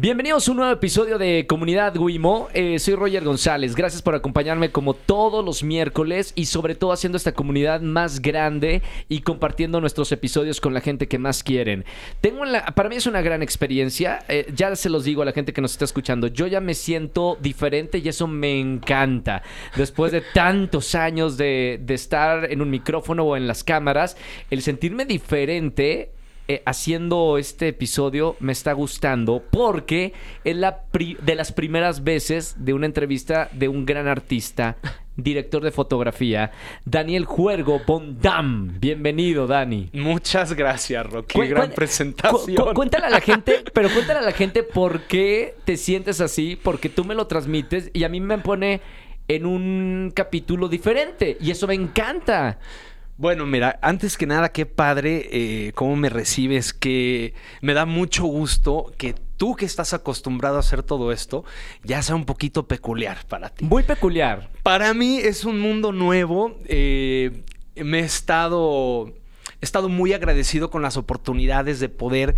Bienvenidos a un nuevo episodio de Comunidad Wimo. Eh, soy Roger González. Gracias por acompañarme como todos los miércoles y sobre todo haciendo esta comunidad más grande y compartiendo nuestros episodios con la gente que más quieren. Tengo la, para mí es una gran experiencia. Eh, ya se los digo a la gente que nos está escuchando. Yo ya me siento diferente y eso me encanta. Después de tantos años de, de estar en un micrófono o en las cámaras, el sentirme diferente eh, haciendo este episodio me está gustando porque es la de las primeras veces de una entrevista de un gran artista, director de fotografía, Daniel Juergo Bondam. Bienvenido, Dani. Muchas gracias, Rocky. Qué gran presentación. cuéntale a la gente, pero cuéntale a la gente por qué te sientes así, porque tú me lo transmites y a mí me pone en un capítulo diferente y eso me encanta. Bueno, mira, antes que nada, qué padre eh, cómo me recibes, que me da mucho gusto que tú que estás acostumbrado a hacer todo esto, ya sea un poquito peculiar para ti. Muy peculiar. Para mí es un mundo nuevo. Eh, me he estado, he estado muy agradecido con las oportunidades de poder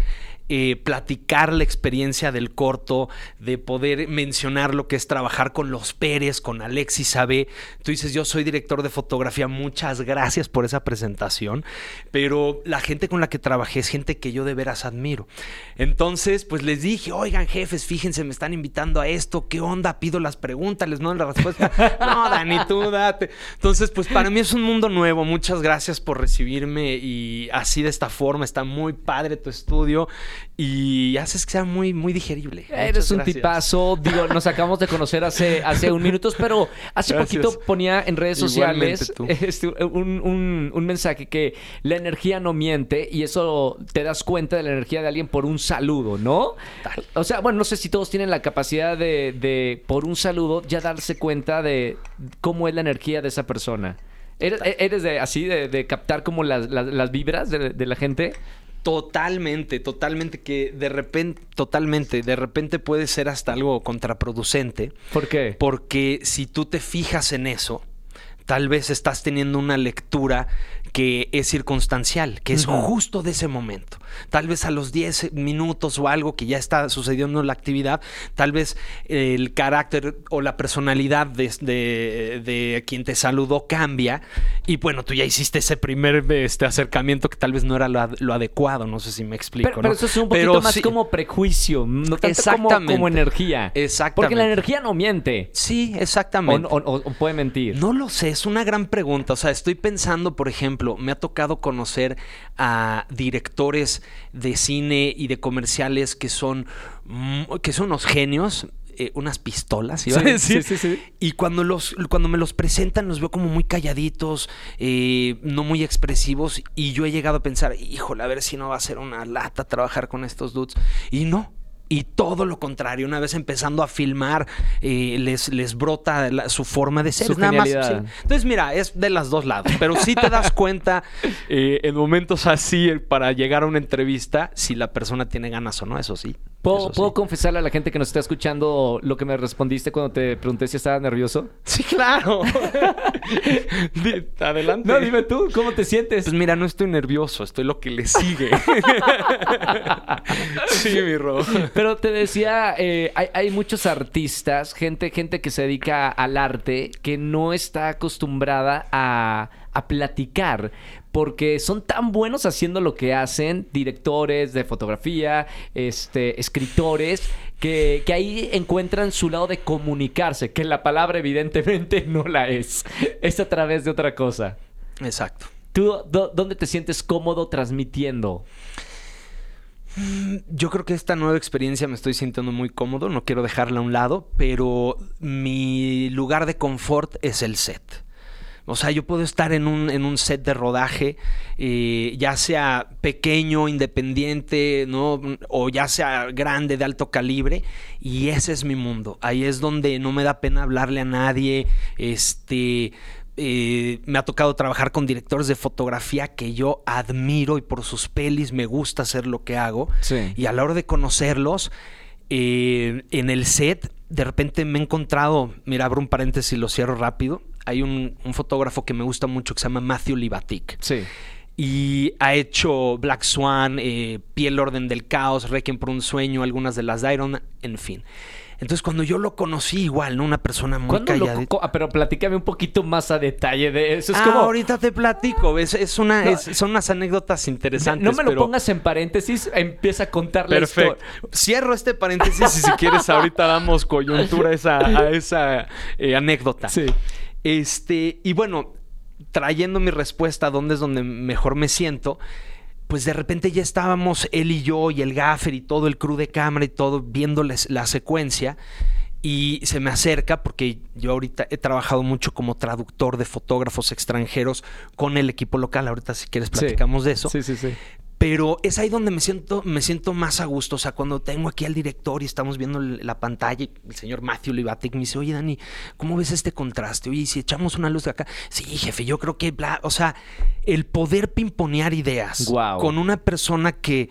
eh, platicar la experiencia del corto, de poder mencionar lo que es trabajar con los Pérez, con Alexis Abe. Tú dices, yo soy director de fotografía, muchas gracias por esa presentación, pero la gente con la que trabajé es gente que yo de veras admiro. Entonces, pues les dije, oigan jefes, fíjense, me están invitando a esto, ¿qué onda? Pido las preguntas, les no la respuesta. no, Dani, tú date. Entonces, pues para mí es un mundo nuevo, muchas gracias por recibirme y así de esta forma, está muy padre tu estudio y haces que sea muy, muy digerible. Eres un tipazo. Digo, nos acabamos de conocer hace, hace un minutos, pero hace poquito ponía en redes sociales este, un, un, mensaje que la energía no miente y eso te das cuenta de la energía de alguien por un saludo, ¿no? O sea, bueno, no sé si todos tienen la capacidad de, de por un saludo, ya darse cuenta de cómo es la energía de esa persona. ¿Eres, de, así, de, captar como las, las, vibras de, de, la gente? Totalmente, totalmente, que de repente, totalmente, de repente puede ser hasta algo contraproducente. ¿Por qué? Porque si tú te fijas en eso, tal vez estás teniendo una lectura que es circunstancial, que es justo de ese momento. Tal vez a los 10 minutos o algo que ya está sucediendo en la actividad, tal vez el carácter o la personalidad de, quien te saludó cambia y bueno, tú ya hiciste ese primer este, acercamiento que tal vez no era lo, adecuado, no sé si me explico. Pero, eso es un poquito más como prejuicio, no tanto como, energía. Exactamente. Porque la energía no miente. Sí, exactamente. o puede mentir. No lo sé, es una gran pregunta. O sea, estoy pensando, por ejemplo, me ha tocado conocer a directores de cine y de comerciales que son, que son unos genios, eh, unas pistolas, ¿iba Sí, sí, sí. Y cuando, los, cuando me los presentan, los veo como muy calladitos, eh, no muy expresivos. Y yo he llegado a pensar, híjole, a ver si no va a ser una lata trabajar con estos dudes. Y no, y todo lo contrario, una vez empezando a filmar, eh, les, les brota su forma de ser. Su nada más, Entonces, mira, es de las dos lados. Pero sí te das cuenta eh, en momentos así para llegar a una entrevista si la persona tiene ganas o no, eso sí. ¿Puedo, confesarle a la gente que nos está escuchando lo que me respondiste cuando te pregunté si estaba nervioso? Sí, claro. Adelante. No, dime tú, ¿cómo te sientes? Pues mira, no estoy nervioso, estoy lo que le sigue. sí, mi rojo. Pero te decía, eh, hay, muchos artistas, gente, gente que se dedica al arte, que no está acostumbrada a, a platicar porque son tan buenos haciendo lo que hacen, directores de fotografía, este, escritores, que, ahí encuentran su lado de comunicarse, que la palabra evidentemente no la es, es a través de otra cosa. Exacto. ¿Tú dónde te sientes cómodo transmitiendo? Mm, yo creo que esta nueva experiencia me estoy sintiendo muy cómodo, no quiero dejarla a un lado, pero mi lugar de confort es el set. O sea, yo puedo estar en un, en un set de rodaje, eh, ya sea pequeño, independiente, ¿no? O ya sea grande, de alto calibre, y ese es mi mundo. Ahí es donde no me da pena hablarle a nadie. Este. Eh, me ha tocado trabajar con directores de fotografía que yo admiro y por sus pelis me gusta hacer lo que hago. Y a la hora de conocerlos, eh, en el set, de repente me he encontrado, mira, abro un paréntesis y lo cierro rápido hay un, fotógrafo que me gusta mucho que se llama Matthew Libatic. Sí. y ha hecho Black Swan, eh, Piel Orden del Caos, Requiem por un Sueño, algunas de las de Iron en fin. Entonces, cuando yo lo conocí, igual, ¿no? Una persona muy ¿Cuándo lo callada. ah, pero platícame un poquito más a detalle de eso. Es ah, como. ahorita te platico. Es, es una, No. es- son unas anécdotas interesantes. no me lo pongas en paréntesis, empieza a contar la Perfecto. historia. Cierro este paréntesis y si quieres ahorita damos coyuntura a esa, a esa eh, anécdota. Sí. Este, y bueno, trayendo mi respuesta a dónde es donde mejor me siento, pues de repente ya estábamos él y yo y el gaffer y todo el crew de cámara y todo viéndoles la secuencia. Y se me acerca porque yo ahorita he trabajado mucho como traductor de fotógrafos extranjeros con el equipo local. Ahorita si quieres Sí. platicamos de eso. Sí, sí, sí. Pero es ahí donde me siento, me siento más a gusto. O sea, cuando tengo aquí al director y estamos viendo la pantalla, y el señor Matthew Libatic me dice, oye, Dani, ¿cómo ves este contraste? Oye, ¿y si echamos una luz de acá. Sí, jefe, yo creo que bla. O sea, el poder pimponear ideas Guau. con una persona que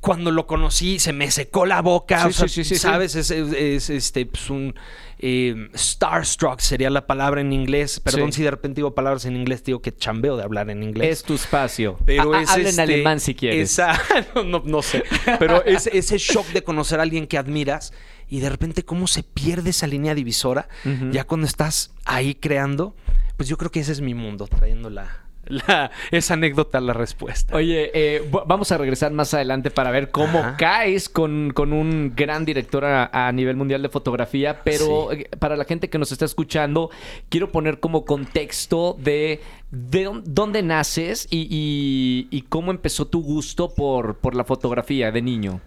cuando lo conocí se me secó la boca. Sí, o sea, sí, sí. ¿sabes? Es, es- es, este, pues, un eh, starstruck sería la palabra en inglés. Perdón si de repente digo palabras en inglés, digo que chambeo de hablar en inglés. Es tu espacio. Pero es habla en este, alemán si quieres. esa- no, no- no sé. Pero es, ese shock de conocer a alguien que admiras y de repente cómo se pierde esa línea divisora ya cuando estás ahí creando. Pues yo creo que ese es mi mundo, trayendo la, la- esa anécdota la respuesta. Oye, eh, vamos a regresar más adelante para ver cómo Ajá. caes con, con un gran director a, a nivel mundial de fotografía, pero Sí. eh, para la gente que nos está escuchando, quiero poner como contexto de, de dón- dónde naces y, y- y cómo empezó tu gusto por, por la fotografía de niño.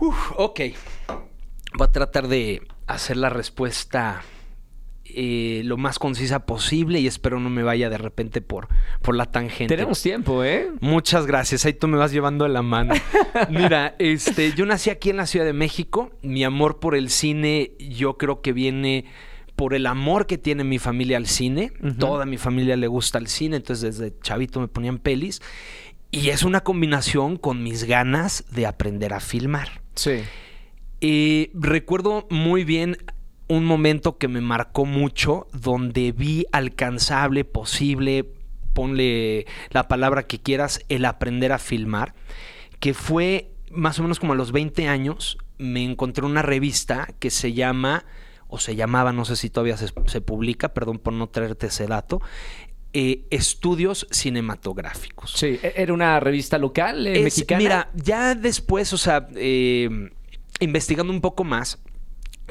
Uf, ok. Voy a tratar de hacer la respuesta eh, lo más concisa posible y espero no me vaya de repente por, por la tangente. Tenemos tiempo, ¿eh? Muchas gracias. Ahí tú me vas llevando la mano. Mira, este, yo nací aquí en la Ciudad de México. Mi amor por el cine, yo creo que viene por el amor que tiene mi familia al cine. Toda mi familia le gusta el cine, entonces desde chavito me ponían pelis. Y es una combinación con mis ganas de aprender a filmar. Sí. Eh, recuerdo muy bien un momento que me marcó mucho, donde vi alcanzable, posible, ponle la palabra que quieras, el aprender a filmar, que fue más o menos como a los 20 años, me encontré una revista que se llama, o se llamaba, no sé si todavía se, se publica, perdón por no traerte ese dato, eh, Estudios Cinematográficos. Sí, e- era una revista local eh, Es- mexicana. Mira, ya después, o sea, eh, investigando un poco más,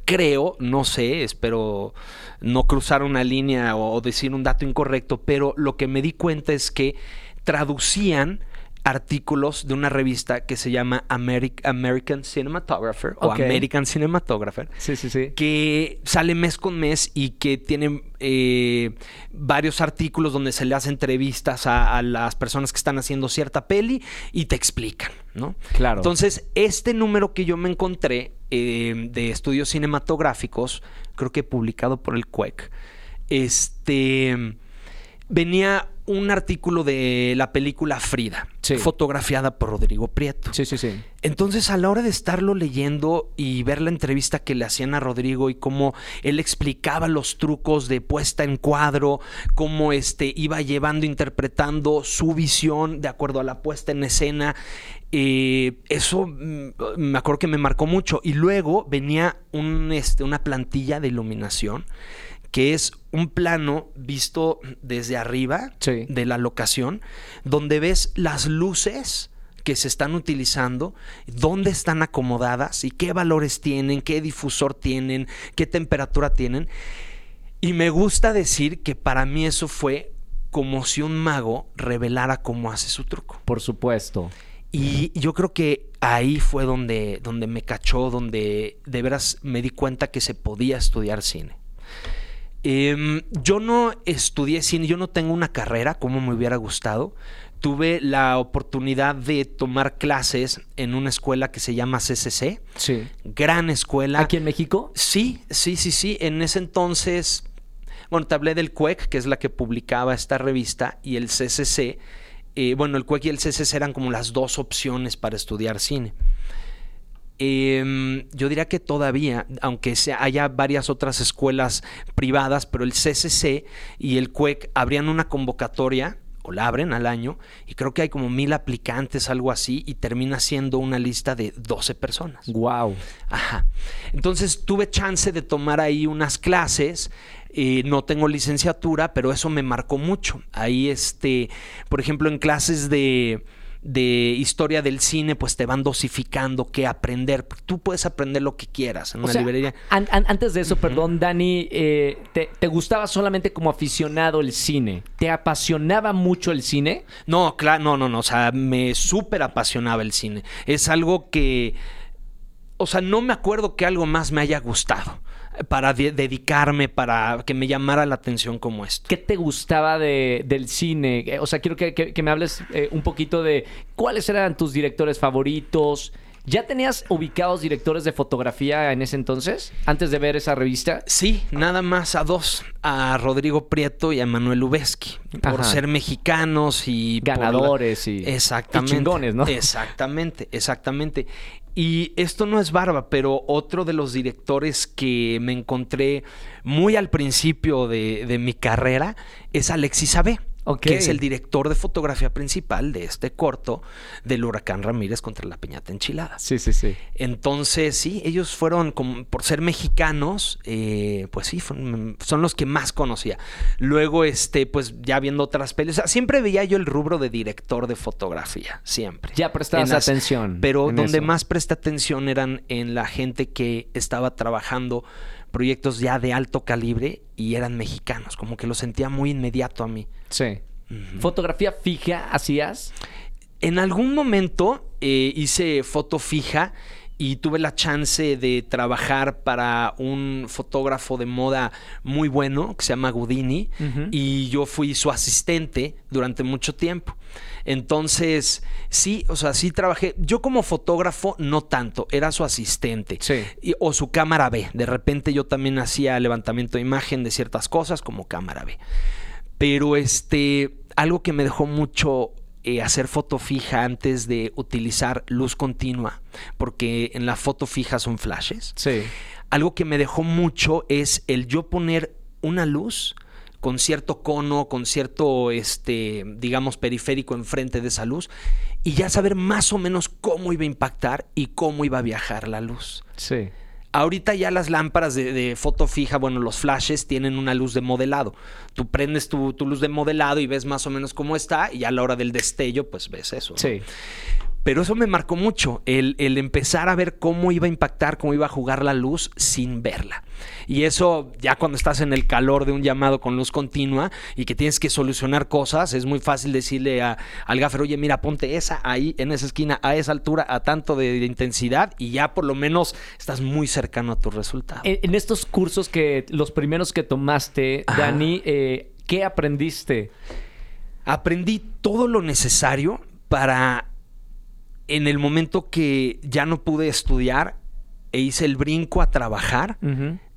creo, no sé, espero no cruzar una línea o, decir un dato incorrecto, pero lo que me di cuenta es que traducían artículos de una revista que se llama Ameri- American Cinematographer o. American Cinematographer Sí, sí, sí. que sale mes con mes y que tiene eh, varios artículos donde se le hace entrevistas a, a las personas que están haciendo cierta peli y te explican, ¿no? Claro. Entonces, este número que yo me encontré eh, de estudios cinematográficos, creo que publicado por el CUEC, este venía un artículo de la película Frida, Sí. fotografiada por Rodrigo Prieto. Sí, sí, sí. Entonces, a la hora de estarlo leyendo y ver la entrevista que le hacían a Rodrigo y cómo él explicaba los trucos de puesta en cuadro, cómo este iba llevando, interpretando su visión de acuerdo a la puesta en escena, eh, eso mm, me acuerdo que me marcó mucho. Y luego venía un, este, una plantilla de iluminación que es un plano visto desde arriba Sí. de la locación, donde ves las luces que se están utilizando, dónde están acomodadas y qué valores tienen, qué difusor tienen, qué temperatura tienen. Y me gusta decir que para mí eso fue como si un mago revelara cómo hace su truco. Por supuesto. Y yo creo que ahí fue donde, donde me cachó, donde de veras me di cuenta que se podía estudiar cine. Em, yo no estudié cine, yo no tengo una carrera como me hubiera gustado. Tuve la oportunidad de tomar clases en una escuela que se llama CCC, Sí. gran escuela. ¿Aquí en México? Sí, sí, sí, sí. En ese entonces, bueno, te hablé del CUEC, que es la que publicaba esta revista, y el CCC. eh, bueno, el CUEC y el CCC eran como las dos opciones para estudiar cine. Em, yo diría que todavía, aunque sea, haya varias otras escuelas privadas, pero el CCC y el CUEC abrían una convocatoria o la abren al año y creo que hay como mil aplicantes, algo así, y termina siendo una lista de 12 personas. Wow. Ajá. Entonces tuve chance de tomar ahí unas clases. eh, no tengo licenciatura, pero eso me marcó mucho. Ahí, este, por ejemplo, en clases de, de historia del cine, pues te van dosificando qué aprender. Tú puedes aprender lo que quieras en O una sea, librería. an- an- antes de eso, perdón, Dani, eh, te, te gustaba solamente como aficionado el cine? ¿Te apasionaba mucho el cine? No, claro, no, no, no. O sea, me súper apasionaba el cine. Es algo que. O sea, no me acuerdo que algo más me haya gustado para de- dedicarme, para que me llamara la atención como esto. ¿Qué te gustaba de- del cine? Eh, O sea, quiero que, que- que me hables eh, un poquito de cuáles eran tus directores favoritos. ¿Ya tenías ubicados directores de fotografía en ese entonces? Antes de ver esa revista. Sí, nada más a dos, a Rodrigo Prieto y a Manuel Ubeski, por Ajá. ser mexicanos y la- Ganadores y, Exactamente. y chingones, ¿no? Exactamente, exactamente. Y esto no es barba, pero otro de los directores que me encontré muy al principio de, mi carrera es Alexis Abe. Que es el director de fotografía principal de este corto del huracán Ramírez contra la Peñata Enchilada. Sí, sí, sí. Entonces, sí, ellos fueron, como, por ser mexicanos, eh, pues sí, fueron- son los que más conocía. Luego, este, pues ya viendo otras pelis, o sea, siempre veía yo el rubro de director de fotografía, siempre. Ya prestabas las- atención. Pero donde eso. más presté atención eran en la gente que estaba trabajando proyectos ya de alto calibre y eran mexicanos, como que lo sentía muy inmediato a mí. Sí. ¿Fotografía fija hacías? En algún momento eh, hice foto fija y tuve la chance de trabajar para un fotógrafo de moda muy bueno que se llama Gudini Ujú. y yo fui su asistente durante mucho tiempo. Entonces, sí, o sea, sí trabajé. Yo como fotógrafo no tanto, era su asistente. Sí. Y- o su cámara B. De repente yo también hacía levantamiento de imagen de ciertas cosas como cámara B. Pero este, algo que me dejó mucho eh, hacer foto fija antes de utilizar luz continua, porque en la foto fija son flashes. Sí. Algo que me dejó mucho es el yo poner una luz con cierto cono, con cierto, este, digamos, periférico enfrente de esa luz y ya saber más o menos cómo iba a impactar y cómo iba a viajar la luz. Sí. Ahorita ya las lámparas de, foto fija, bueno, los flashes tienen una luz de modelado. Tú prendes tu, luz de modelado y ves más o menos cómo está y a la hora del destello, pues ves eso. Sí. Pero eso me marcó mucho, el, el empezar a ver cómo iba a impactar, cómo iba a jugar la luz sin verla. Y eso ya cuando estás en el calor de un llamado con luz continua y que tienes que solucionar cosas, es muy fácil decirle a- al gaffer, oye, mira, ponte esa ahí, en esa esquina, a esa altura, a tanto de, de intensidad y ya por lo menos estás muy cercano a tu resultado. En, en estos cursos que los primeros que tomaste, Ajá. Dani, eh, ¿qué aprendiste? aprendí todo lo necesario para en el momento que ya no pude estudiar e hice el brinco a trabajar,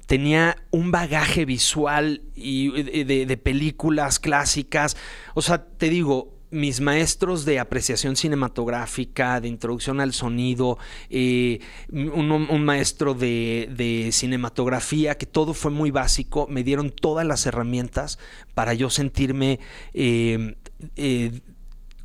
tenía un bagaje visual y de, de- de películas clásicas. O sea, te digo, mis maestros de apreciación cinematográfica, de introducción al sonido, eh, un, un maestro de, de cinematografía, que todo fue muy básico, me dieron todas las herramientas para yo sentirme... eh, eh,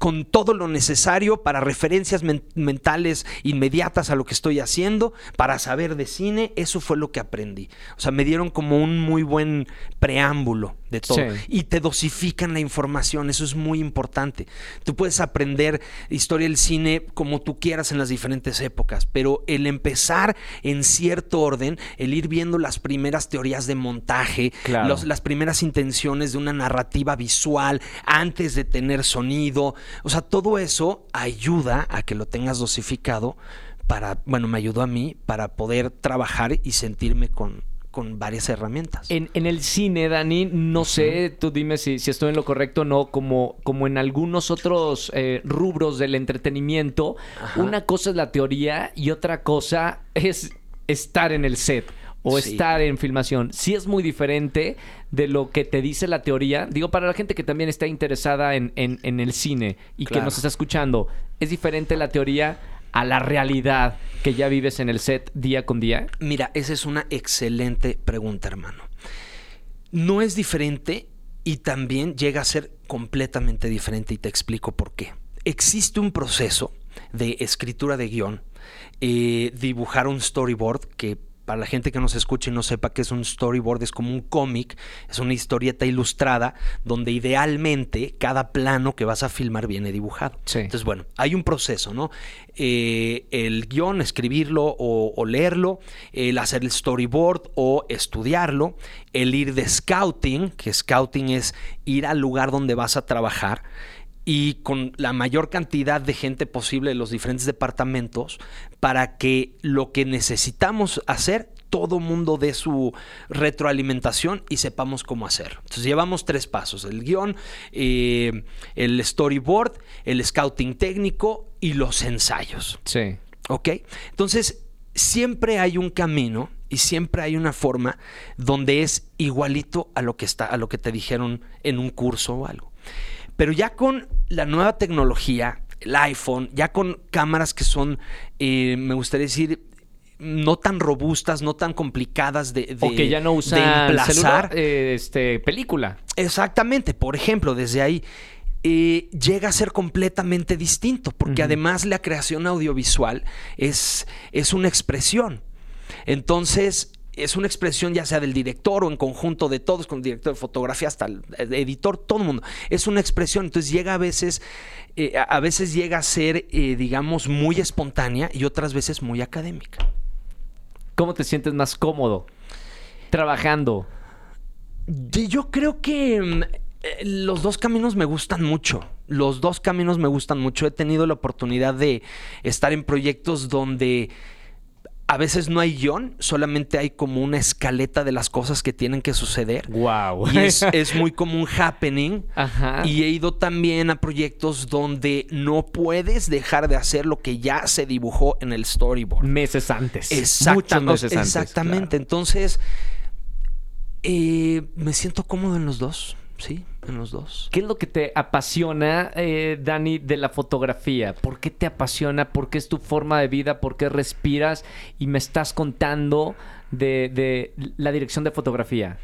con todo lo necesario para referencias men- mentales inmediatas a lo que estoy haciendo, para saber de cine, eso fue lo que aprendí. O sea, me dieron como un muy buen preámbulo de todo. Sí. Y te dosifican la información, eso es muy importante. Tú puedes aprender historia del cine como tú quieras en las diferentes épocas, pero el empezar en cierto orden, el ir viendo las primeras teorías de montaje, Claro. los- las primeras intenciones de una narrativa visual antes de tener sonido. O sea, todo eso ayuda a que lo tengas dosificado para, bueno, me ayudó a mí para poder trabajar y sentirme con, con varias herramientas. En, en el cine, Dani, no sé, tú dime si, si estoy en lo correcto o no, como, como en algunos otros eh, rubros del entretenimiento, Ajá. una cosa es la teoría y otra cosa es estar en el set o Sí. estar en filmación. Sí es muy diferente de lo que te dice la teoría. Digo, para la gente que también está interesada en, en- en el cine y que nos está escuchando, ¿es diferente la teoría a la realidad que ya vives en el set día con día? Mira, esa es una excelente pregunta, hermano. No es diferente y también llega a ser completamente diferente y te explico por qué. Existe un proceso de escritura de guion, eh, dibujar un storyboard que para la gente que nos escuche y no sepa qué es un storyboard, es como un cómic, es una historieta ilustrada donde idealmente cada plano que vas a filmar viene dibujado. Entonces, bueno, hay un proceso, ¿no? Eh, el guion, escribirlo o, leerlo, el hacer el storyboard o estudiarlo, el ir de scouting, que scouting es ir al lugar donde vas a trabajar y con la mayor cantidad de gente posible de los diferentes departamentos para que lo que necesitamos hacer todo mundo dé su retroalimentación y sepamos cómo hacer. Entonces llevamos tres pasos, el guion, eh, el storyboard, el scouting técnico y los ensayos. Sí. ¿Ok? Entonces siempre hay un camino y siempre hay una forma donde es igualito a lo que está, a lo que te dijeron en un curso o algo. Pero ya con la nueva tecnología, el iPhone, ya con cámaras que son, eh, me gustaría decir, no tan robustas, no tan complicadas de, o que ya no usan celular, eh, este, película. Exactamente. Por ejemplo, desde ahí eh, llega a ser completamente distinto, porque además la creación audiovisual es, es una expresión. Entonces, es una expresión ya sea del director o en conjunto de todos, con el director de fotografía hasta el editor, todo el mundo. Es una expresión, entonces llega a veces, eh, a veces llega a ser, eh, digamos, muy espontánea y otras veces muy académica. ¿Cómo te sientes más cómodo trabajando? Yo creo que mm, eh, los dos caminos me gustan mucho. Los dos caminos me gustan mucho. He tenido la oportunidad de estar en proyectos donde a veces no hay guion, solamente hay como una escaleta de las cosas que tienen que suceder. Wow. Y es, muy como un happening. Y he ido también a proyectos donde no puedes dejar de hacer lo que ya se dibujó en el storyboard. Meses antes. Muchos meses antes. Exactamente. Entonces, eh, me siento cómodo en los dos. Sí, en los dos. ¿Qué es lo que te apasiona, eh, Dani, de la fotografía? ¿Por qué te apasiona? ¿Por qué es tu forma de vida? ¿Por qué respiras? Y me estás contando de, de la dirección de fotografía.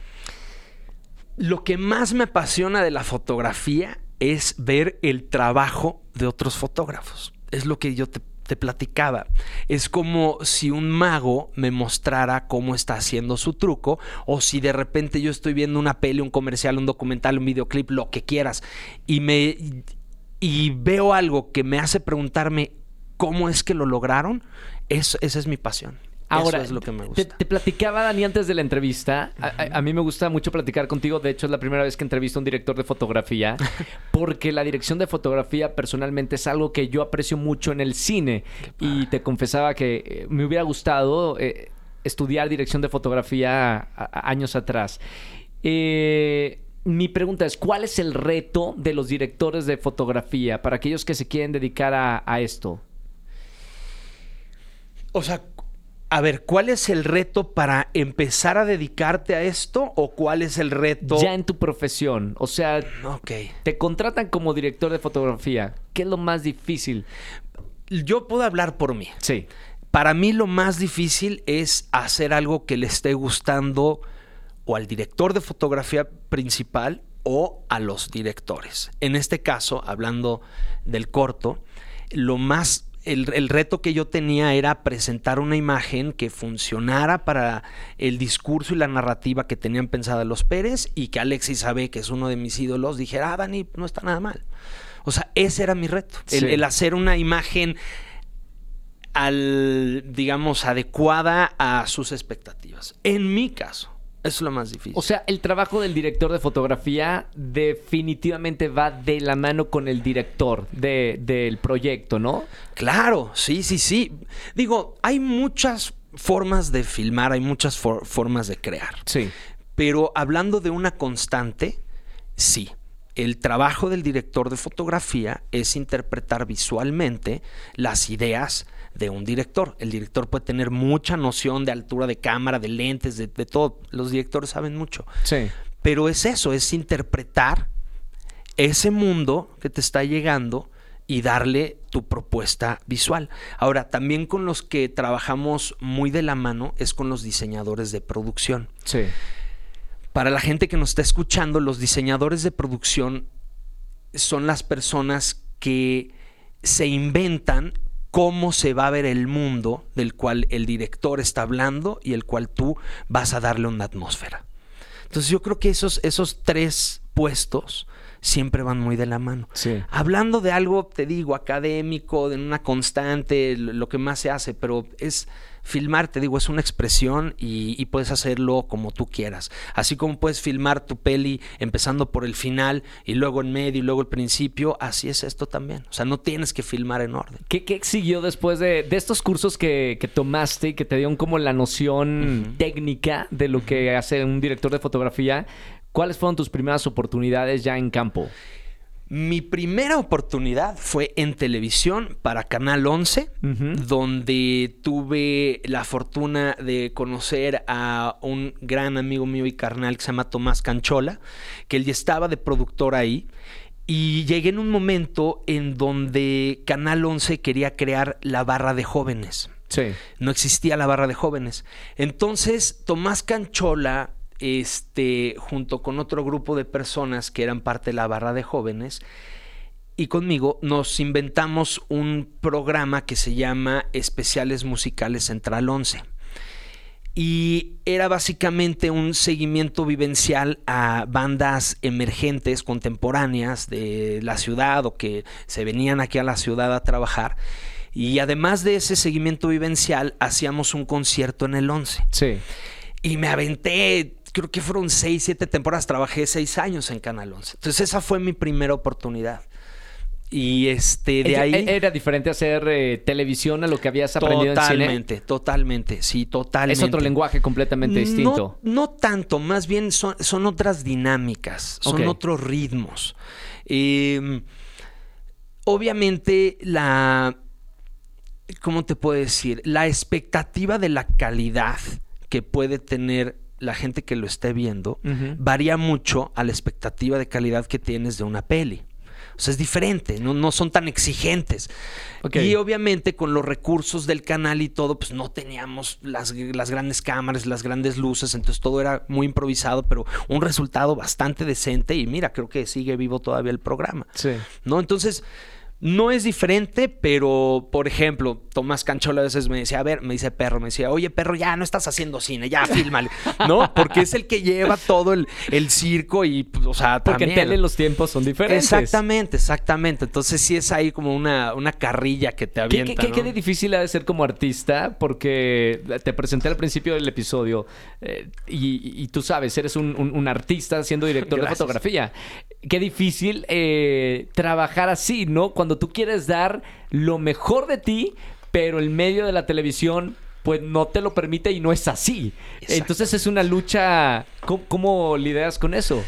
Lo que más me apasiona de la fotografía es ver el trabajo de otros fotógrafos. Es lo que yo te te platicaba. Es como si un mago me mostrara cómo está haciendo su truco o si de repente yo estoy viendo una peli, un comercial, un documental, un videoclip, lo que quieras y me y veo algo que me hace preguntarme cómo es que lo lograron, esa es mi pasión. Ahora, es lo que me gusta. Te, platicaba, Dani, antes de la entrevista. a, mí me gusta mucho platicar contigo. De hecho, es la primera vez que entrevisto a un director de fotografía. Porque la dirección de fotografía, personalmente, es algo que yo aprecio mucho en el cine. Y te confesaba que eh, me hubiera gustado eh, estudiar dirección de fotografía años atrás. Eh, mi pregunta es, ¿cuál es el reto de los directores de fotografía para aquellos que se quieren dedicar a, a esto? O sea, a ver, ¿cuál es el reto para empezar a dedicarte a esto o cuál es el reto? Ya en tu profesión. O sea, te contratan como director de fotografía. ¿Qué es lo más difícil? Yo puedo hablar por mí. Sí. Para mí lo más difícil es hacer algo que le esté gustando o al director de fotografía principal o a los directores. En este caso, hablando del corto, lo más el, reto que yo tenía era presentar una imagen que funcionara para el discurso y la narrativa que tenían pensada los Pérez y que Alexis sabe que es uno de mis ídolos, dijera, ah, Dani, no está nada mal. O sea, ese era mi reto, el, hacer una imagen al, digamos, adecuada a sus expectativas. En mi caso. Es lo más difícil. O sea, el trabajo del director de fotografía definitivamente va de la mano con el director del proyecto, ¿no? Claro, sí, sí, sí. Digo, hay muchas formas de filmar, hay muchas formas de crear. Sí. Pero hablando de una constante, sí. El trabajo del director de fotografía es interpretar visualmente las ideas, de un director. El director puede tener mucha noción de altura de cámara, de lentes, de, todo. Los directores saben mucho. Sí. Pero es eso, es interpretar ese mundo que te está llegando y darle tu propuesta visual. Ahora, también con los que trabajamos muy de la mano es con los diseñadores de producción. Sí. para la gente que nos está escuchando, los diseñadores de producción son las personas que se inventan cómo se va a ver el mundo del cual el director está hablando y el cual tú vas a darle una atmósfera. Entonces yo creo que esos, esos tres puestos siempre van muy de la mano. Sí. Hablando de algo, te digo, académico, de una constante, lo que más se hace, pero es filmar, te digo, es una expresión y, y, puedes hacerlo como tú quieras. Así como puedes filmar tu peli empezando por el final y luego en medio y luego el principio, así es esto también. O sea, no tienes que filmar en orden. ¿Qué, qué siguió después de, de estos cursos que, que, tomaste y que te dieron como la noción uh -huh. técnica de lo que hace un director de fotografía? ¿Cuáles fueron tus primeras oportunidades ya en campo? Mi primera oportunidad fue en televisión para Canal 11, uh -huh. donde tuve la fortuna de conocer a un gran amigo mío y carnal que se llama Tomás Canchola, que él ya estaba de productor ahí. Y llegué en un momento en donde Canal 11 quería crear la barra de jóvenes. Sí. No existía la barra de jóvenes. Entonces, Tomás Canchola este, junto con otro grupo de personas que eran parte de la barra de jóvenes, y conmigo nos inventamos un programa que se llama Especiales Musicales Central 11. Y era básicamente un seguimiento vivencial a bandas emergentes, contemporáneas de la ciudad o que se venían aquí a la ciudad a trabajar. Y además de ese seguimiento vivencial, hacíamos un concierto en el 11. Sí. Y me aventé creo que fueron seis, siete temporadas. Trabajé seis años en Canal 11. Entonces esa fue mi primera oportunidad. Y este, de ahí... ¿Era diferente hacer eh, televisión a lo que habías aprendido totalmente, en cine? Totalmente, totalmente, sí, totalmente. Es otro lenguaje completamente distinto. No, no tanto, más bien son, son otras dinámicas, son okay. otros ritmos. Eh, obviamente la... ¿Cómo te puedo decir? La expectativa de la calidad que puede tener la gente que lo esté viendo uh -huh. varía mucho a la expectativa de calidad que tienes de una peli. O sea, es diferente, no, no son tan exigentes. Okay. Y obviamente con los recursos del canal y todo, pues no teníamos las, las, grandes cámaras, las grandes luces, entonces todo era muy improvisado, pero un resultado bastante decente y mira, creo que sigue vivo todavía el programa. Sí. ¿No? Entonces... No es diferente, pero por ejemplo, Tomás Canchola a veces me decía, a ver, me dice perro, me decía, oye perro, ya no estás haciendo cine, ya fílmale, ¿no? Porque es el que lleva todo el, el circo y, pues, o sea, Porque también. en tele los tiempos son diferentes. Exactamente, exactamente. Entonces sí es ahí como una, una carrilla que te avienta, ¿Qué, qué, ¿no? qué, qué difícil ha de ser como artista? Porque te presenté al principio del episodio eh, y, y, tú sabes, eres un, un, un artista siendo director Gracias. de fotografía. Qué difícil eh, trabajar así, ¿no? Cuando tú quieres dar lo mejor de ti, pero el medio de la televisión pues no te lo permite y no es así. Exacto. Entonces es una lucha. ¿Cómo, ¿Cómo, lidias con eso?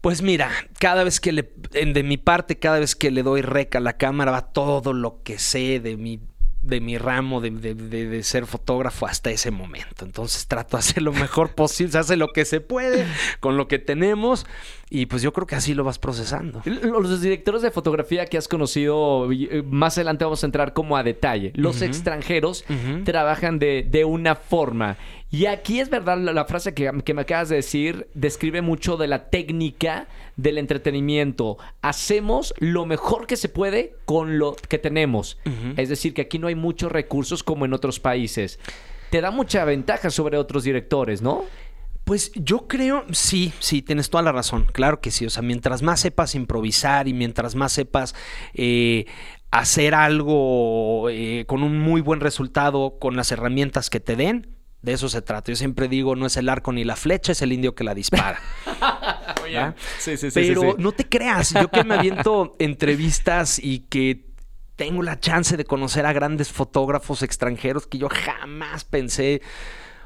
Pues mira, cada vez que le, de mi parte, cada vez que le doy rec a la cámara, va todo lo que sé de mi de mi ramo de, de, de, de, ser fotógrafo hasta ese momento. Entonces trato de hacer lo mejor posible, se hace lo que se puede con lo que tenemos y pues yo creo que así lo vas procesando. Los directores de fotografía que has conocido, más adelante vamos a entrar como a detalle. Los uh -huh. extranjeros uh -huh. trabajan de, de una forma. Y aquí es verdad, la, la frase que, que, me acabas de decir describe mucho de la técnica del entretenimiento. Hacemos lo mejor que se puede con lo que tenemos. Uh -huh. Es decir, que aquí no hay muchos recursos como en otros países. Te da mucha ventaja sobre otros directores, ¿no? Pues yo creo, sí, sí, tienes toda la razón, claro que sí, o sea, mientras más sepas improvisar y mientras más sepas eh, hacer algo eh, con un muy buen resultado con las herramientas que te den, de eso se trata. Yo siempre digo, no es el arco ni la flecha, es el indio que la dispara. sí, sí, sí, Pero no te creas, yo que me aviento entrevistas y que tengo la chance de conocer a grandes fotógrafos extranjeros que yo jamás pensé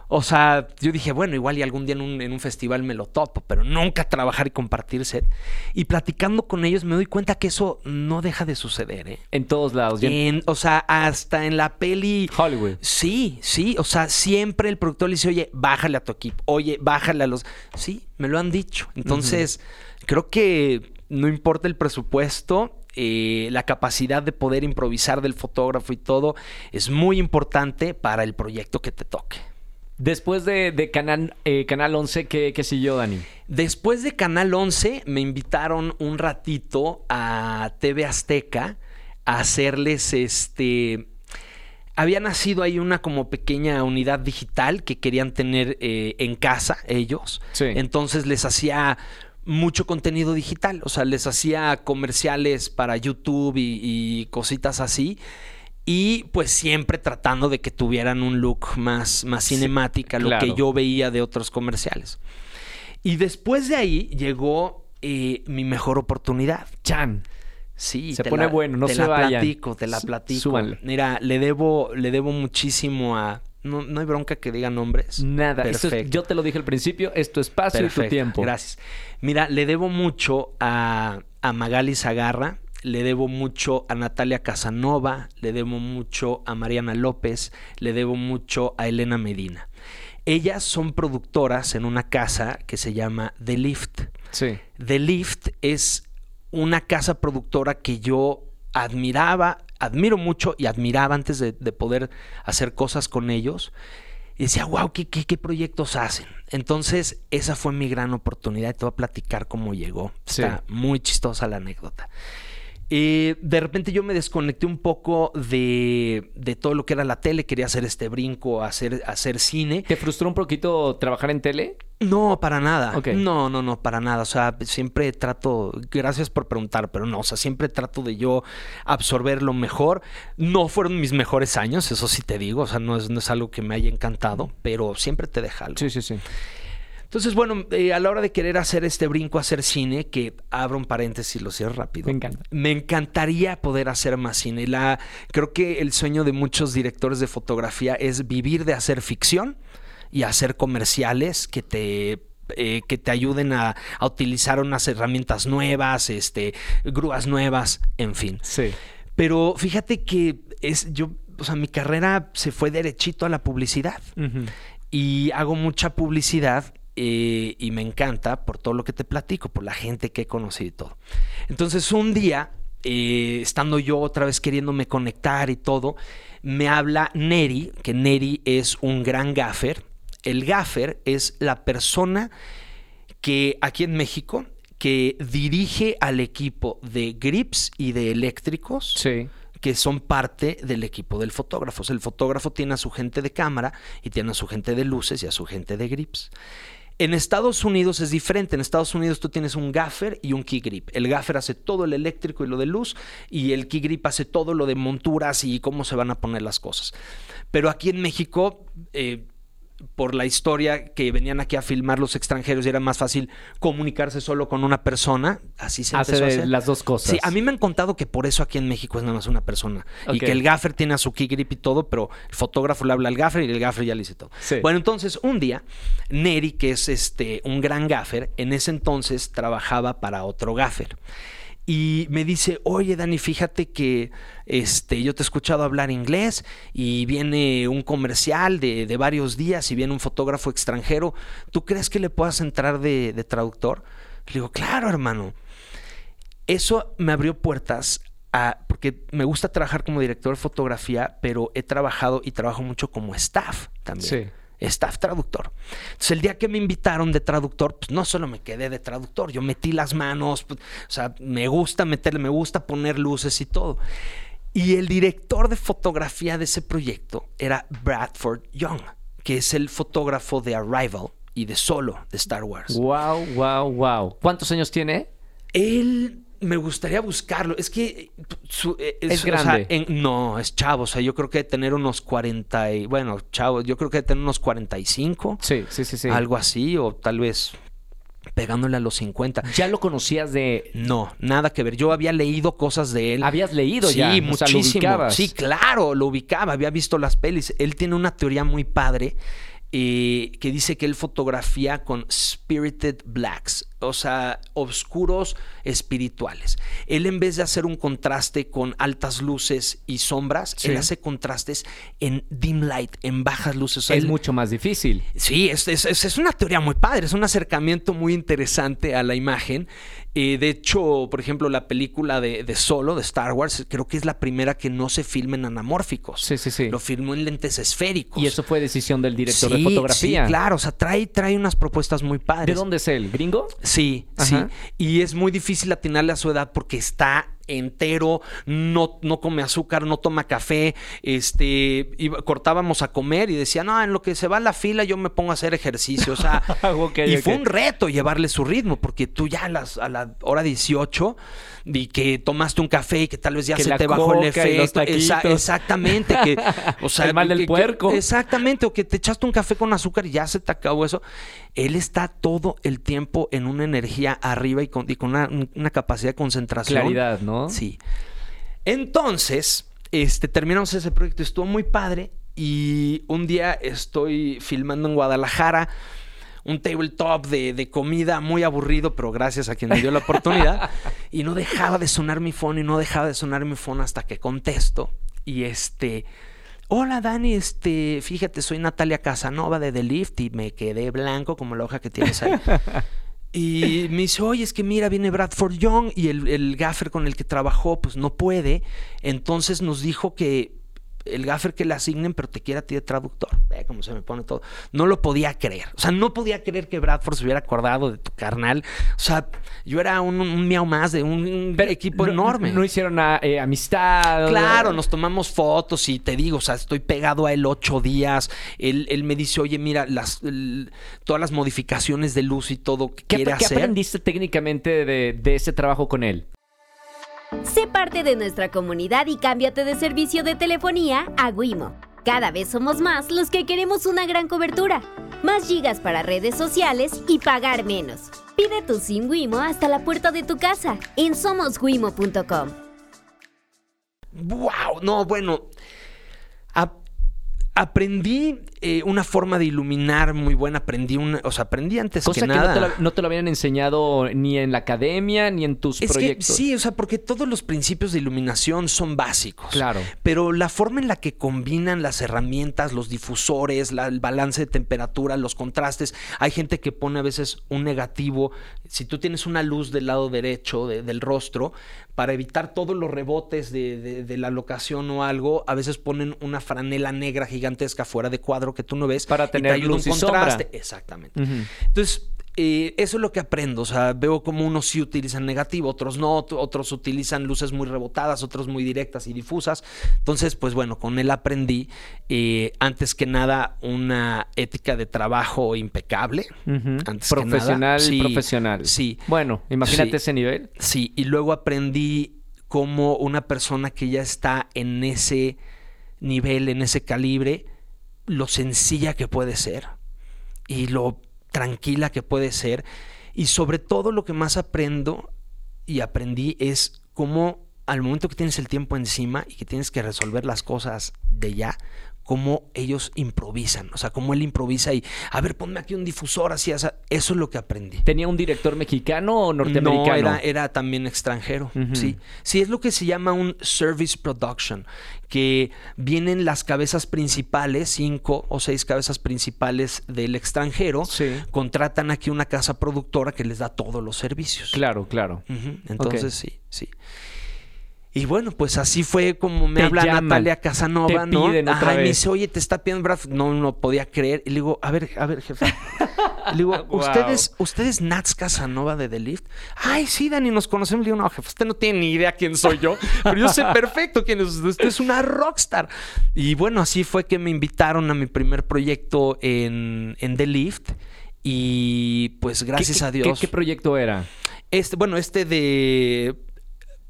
o sea, yo dije, bueno, igual y algún día en un, en un, festival me lo topo, pero nunca trabajar y compartir set. Y platicando con ellos me doy cuenta que eso no deja de suceder, ¿eh? En todos lados. En, o sea, hasta en la peli... Hollywood. Sí, sí. O sea, siempre el productor le dice, oye, bájale a tu equipo. Oye, bájale a los... Sí, me lo han dicho. Entonces, uh -huh. creo que no importa el presupuesto, eh, la capacidad de poder improvisar del fotógrafo y todo es muy importante para el proyecto que te toque. Después de, de Canal, eh, Canal 11, ¿qué, ¿qué siguió, Dani? Después de Canal 11 me invitaron un ratito a TV Azteca a hacerles este... Había nacido ahí una como pequeña unidad digital que querían tener eh, en casa ellos. Sí. Entonces les hacía mucho contenido digital. O sea, les hacía comerciales para YouTube y, y cositas así. Y pues siempre tratando de que tuvieran un look más, más Sí, cinemática, lo claro. que yo veía de otros comerciales. Y después de ahí llegó eh, mi mejor oportunidad. Chan. Sí, Se te pone la- bueno, no te se la vayan. platico, te la platico. súbanle. Mira, le debo, le debo muchísimo a. No, no hay bronca que diga nombres. Nada. Esto es- Perfecto. yo te lo dije al principio, es tu espacio y tu tiempo. Gracias. Mira, le debo mucho a, a Magali Zagarra, le debo mucho a Natalia Casanova, le debo mucho a Mariana López, le debo mucho a Elena Medina. Ellas son productoras en una casa que se llama The Lift. Sí. The Lift es una casa productora que yo admiraba, admiro mucho y admiraba antes de, de poder hacer cosas con ellos. Y decía, wow, ¿qué, qué, qué proyectos hacen? Entonces, esa fue mi gran oportunidad. Te voy a platicar cómo llegó. Sí. Está muy chistosa la anécdota. Eh, de repente yo me desconecté un poco de, de todo lo que era la tele. Quería hacer este brinco, hacer, hacer cine. ¿Te frustró un poquito trabajar en tele? No, para nada. No, no, no, para nada. O sea, siempre trato, gracias por preguntar, pero no, o sea, siempre trato de yo absorber lo mejor. No fueron mis mejores años, eso sí te digo, o sea, no es, no es algo que me haya encantado, pero siempre te deja algo. Sí, sí, sí. Entonces, bueno, eh, a la hora de querer hacer este brinco a hacer cine, que abro un paréntesis y lo cierro rápido. Me encanta. Me encantaría poder hacer más cine. La, creo que el sueño de muchos directores de fotografía es vivir de hacer ficción y hacer comerciales que te eh, que te ayuden a, a utilizar unas herramientas nuevas, este, grúas nuevas, en fin. Sí. Pero fíjate que es yo, o sea, mi carrera se fue derechito a la publicidad y hago mucha publicidad eh, y me encanta por todo lo que te platico, por la gente que he conocido y todo. Entonces un día, eh, estando yo otra vez queriéndome conectar y todo, me habla Neri, que Neri es un gran gaffer. El gaffer es la persona que aquí en México que dirige al equipo de grips y de eléctricos Sí. que son parte del equipo del fotógrafo. O sea, el fotógrafo tiene a su gente de cámara y tiene a su gente de luces y a su gente de grips. En Estados Unidos es diferente. En Estados Unidos tú tienes un gaffer y un key grip. El gaffer hace todo el eléctrico y lo de luz y el key grip hace todo lo de monturas y cómo se van a poner las cosas. Pero aquí en México, eh, por la historia que venían aquí a filmar los extranjeros y era más fácil comunicarse solo con una persona, así se Hace empezó a de hacer. las dos cosas. Sí, a mí me han contado que por eso aquí en México es nada más una persona. Y que el gaffer tiene a su key grip y todo, pero el fotógrafo le habla al gaffer y el gaffer ya le dice todo. Sí. Bueno, entonces un día, Neri, que es este un gran gaffer, en ese entonces trabajaba para otro gaffer. Y me dice, oye Dani, fíjate que este, yo te he escuchado hablar inglés y viene un comercial de, de varios días y viene un fotógrafo extranjero. ¿Tú crees que le puedas entrar de, traductor? Le digo, claro, hermano eso me abrió puertas a, porque me gusta trabajar como director de fotografía, pero he trabajado y trabajo mucho como staff también. Sí. Staff traductor. Entonces, el día que me invitaron de traductor, pues no solo me quedé de traductor, yo metí las manos, pues, o sea, me gusta meterle, me gusta poner luces y todo. Y el director de fotografía de ese proyecto era Bradford Young, que es el fotógrafo de Arrival y de Solo de Star Wars. Wow, wow, wow. ¿Cuántos años tiene? Él me gustaría buscarlo. Es que eh, su- eh, Es o sea, grande. en- no, es chavo. O sea, yo creo que debe tener unos 40 y, bueno, chavo, yo creo que debe tener unos 45, Sí, sí, sí, sí. algo así, o tal vez pegándole a los 50. ¿Ya lo conocías de... No, nada que ver. Yo había leído cosas de él. Habías leído sí, ya? o sea, lo muchísimo. sí, claro, lo ubicaba, había visto las pelis. Él tiene una teoría muy padre eh, que dice que él fotografía con spirited blacks, o sea, oscuros espirituales. Él en vez de hacer un contraste con altas luces y sombras, Sí. él hace contrastes en dim light, en bajas luces. O sea, Es él- mucho más difícil. Sí, es, es- es- es una teoría muy padre, es un acercamiento muy interesante a la imagen Eh, de hecho, por ejemplo, la película de, de, Solo, de Star Wars, creo que es la primera que no se filma en anamórficos. Sí, sí, sí. Lo filmó en lentes esféricos. Y eso fue decisión del director sí, de fotografía. Sí, claro. O sea, trae, trae unas propuestas muy padres. ¿De dónde es él? ¿Gringo? Sí, Ajá. sí. Y es muy difícil atinarle a su edad porque está entero, no, no come azúcar, no toma café, este, iba, cortábamos a comer y decía, no, en lo que se va la fila yo me pongo a hacer ejercicio, o sea, okay, y okay. fue un reto llevarle su ritmo, porque tú ya a, las, a la hora 18 y que tomaste un café y que tal vez ya que se te bajó el efecto, Esa, exactamente, que, o sea, el mal del que, puerco, que, exactamente, o que te echaste un café con azúcar y ya se te acabó eso, él está todo el tiempo en una energía arriba y con, y con una, una capacidad de concentración, claridad, ¿no? Sí. Entonces, este, terminamos ese proyecto, estuvo muy padre y un día estoy filmando en Guadalajara un tabletop de, de, comida muy aburrido, pero gracias a quien me dio la oportunidad. y no dejaba de sonar mi phone y no dejaba de sonar mi phone hasta que contesto. Y este, hola Dani, este, fíjate, soy Natalia Casanova de The Lift y me quedé blanco como la hoja que tienes ahí. Y me dice, oye, es que mira, viene Bradford Young y el, el gaffer con el que trabajó, pues no puede. Entonces nos dijo que el gaffer que le asignen, pero te quiere a ti de traductor. Ve cómo se me pone todo. No lo podía creer. O sea, no podía creer que Bradford se hubiera acordado de tu carnal. O sea, yo era un, un miau más de un equipo no, enorme. No hicieron a, eh, amistad. Claro, nos tomamos fotos y te digo, o sea, estoy pegado a él ocho días. Él, él me dice, oye, mira, las, el, todas las modificaciones de luz y todo que ¿Qué, quiere ¿qué hacer. aprendiste técnicamente de, de ese trabajo con él? Sé parte de nuestra comunidad y cámbiate de servicio de telefonía a Wimo. Cada vez somos más los que queremos una gran cobertura, más gigas para redes sociales y pagar menos. Pide tu SIM Wimo hasta la puerta de tu casa en somoswimo.com. ¡Wow! No, bueno. Aprendí eh, una forma de iluminar muy buena. Aprendí una, o sea, aprendí antes Cosa que, que nada. No te, lo, no te, lo, habían enseñado ni en la academia ni en tus es proyectos. Que, sí, o sea, porque todos los principios de iluminación son básicos. Claro. Pero la forma en la que combinan las herramientas, los difusores, la, el balance de temperatura, los contrastes. Hay gente que pone a veces un negativo. Si tú tienes una luz del lado derecho de, del rostro, para evitar todos los rebotes de, de, de, la locación o algo, a veces ponen una franela negra gigantesca fuera de cuadro que tú no ves. Para tener y te luz un y contraste. sombra. Exactamente. Uh -huh. Entonces, eh, eso es lo que aprendo. O sea, veo como unos sí utilizan negativo, otros no, otros utilizan luces muy rebotadas, otros muy directas y difusas. Entonces, pues bueno, con él aprendí, eh, antes que nada, una ética de trabajo impecable. Uh -huh. antes profesional, que nada. Sí, profesional. Sí. Bueno, imagínate sí, ese nivel. Sí, y luego aprendí como una persona que ya está en ese nivel, en ese calibre, lo sencilla que puede ser y lo tranquila que puede ser. Y sobre todo lo que más aprendo y aprendí es cómo al momento que tienes el tiempo encima y que tienes que resolver las cosas de ya, cómo ellos improvisan, o sea, cómo él improvisa y, a ver, ponme aquí un difusor, así, o sea, eso es lo que aprendí. ¿Tenía un director mexicano o norteamericano? No, era, era también extranjero, uh -huh. sí. Sí, es lo que se llama un service production, que vienen las cabezas principales, cinco o seis cabezas principales del extranjero, sí. contratan aquí una casa productora que les da todos los servicios. Claro, claro. Uh -huh. Entonces, okay. sí, sí. Y bueno, pues así fue como me te habla llaman, Natalia Casanova, te ¿no? Piden Ajá, otra y vez. me dice, oye, te está pidiendo Brad. No, no podía creer. Y le digo, a ver, a ver, jefe. Le digo, Wow. ¿ustedes, ¿ustedes Nats Casanova de The Lift? Ay, sí, Dani, nos conocemos. Le digo, no, jefe, usted no tiene ni idea quién soy yo. Pero yo sé perfecto quién es. Usted es una rockstar. Y bueno, así fue que me invitaron a mi primer proyecto en, en The Lift. Y pues gracias ¿Qué, a Dios. ¿qué, ¿Qué proyecto era? Este, bueno, este de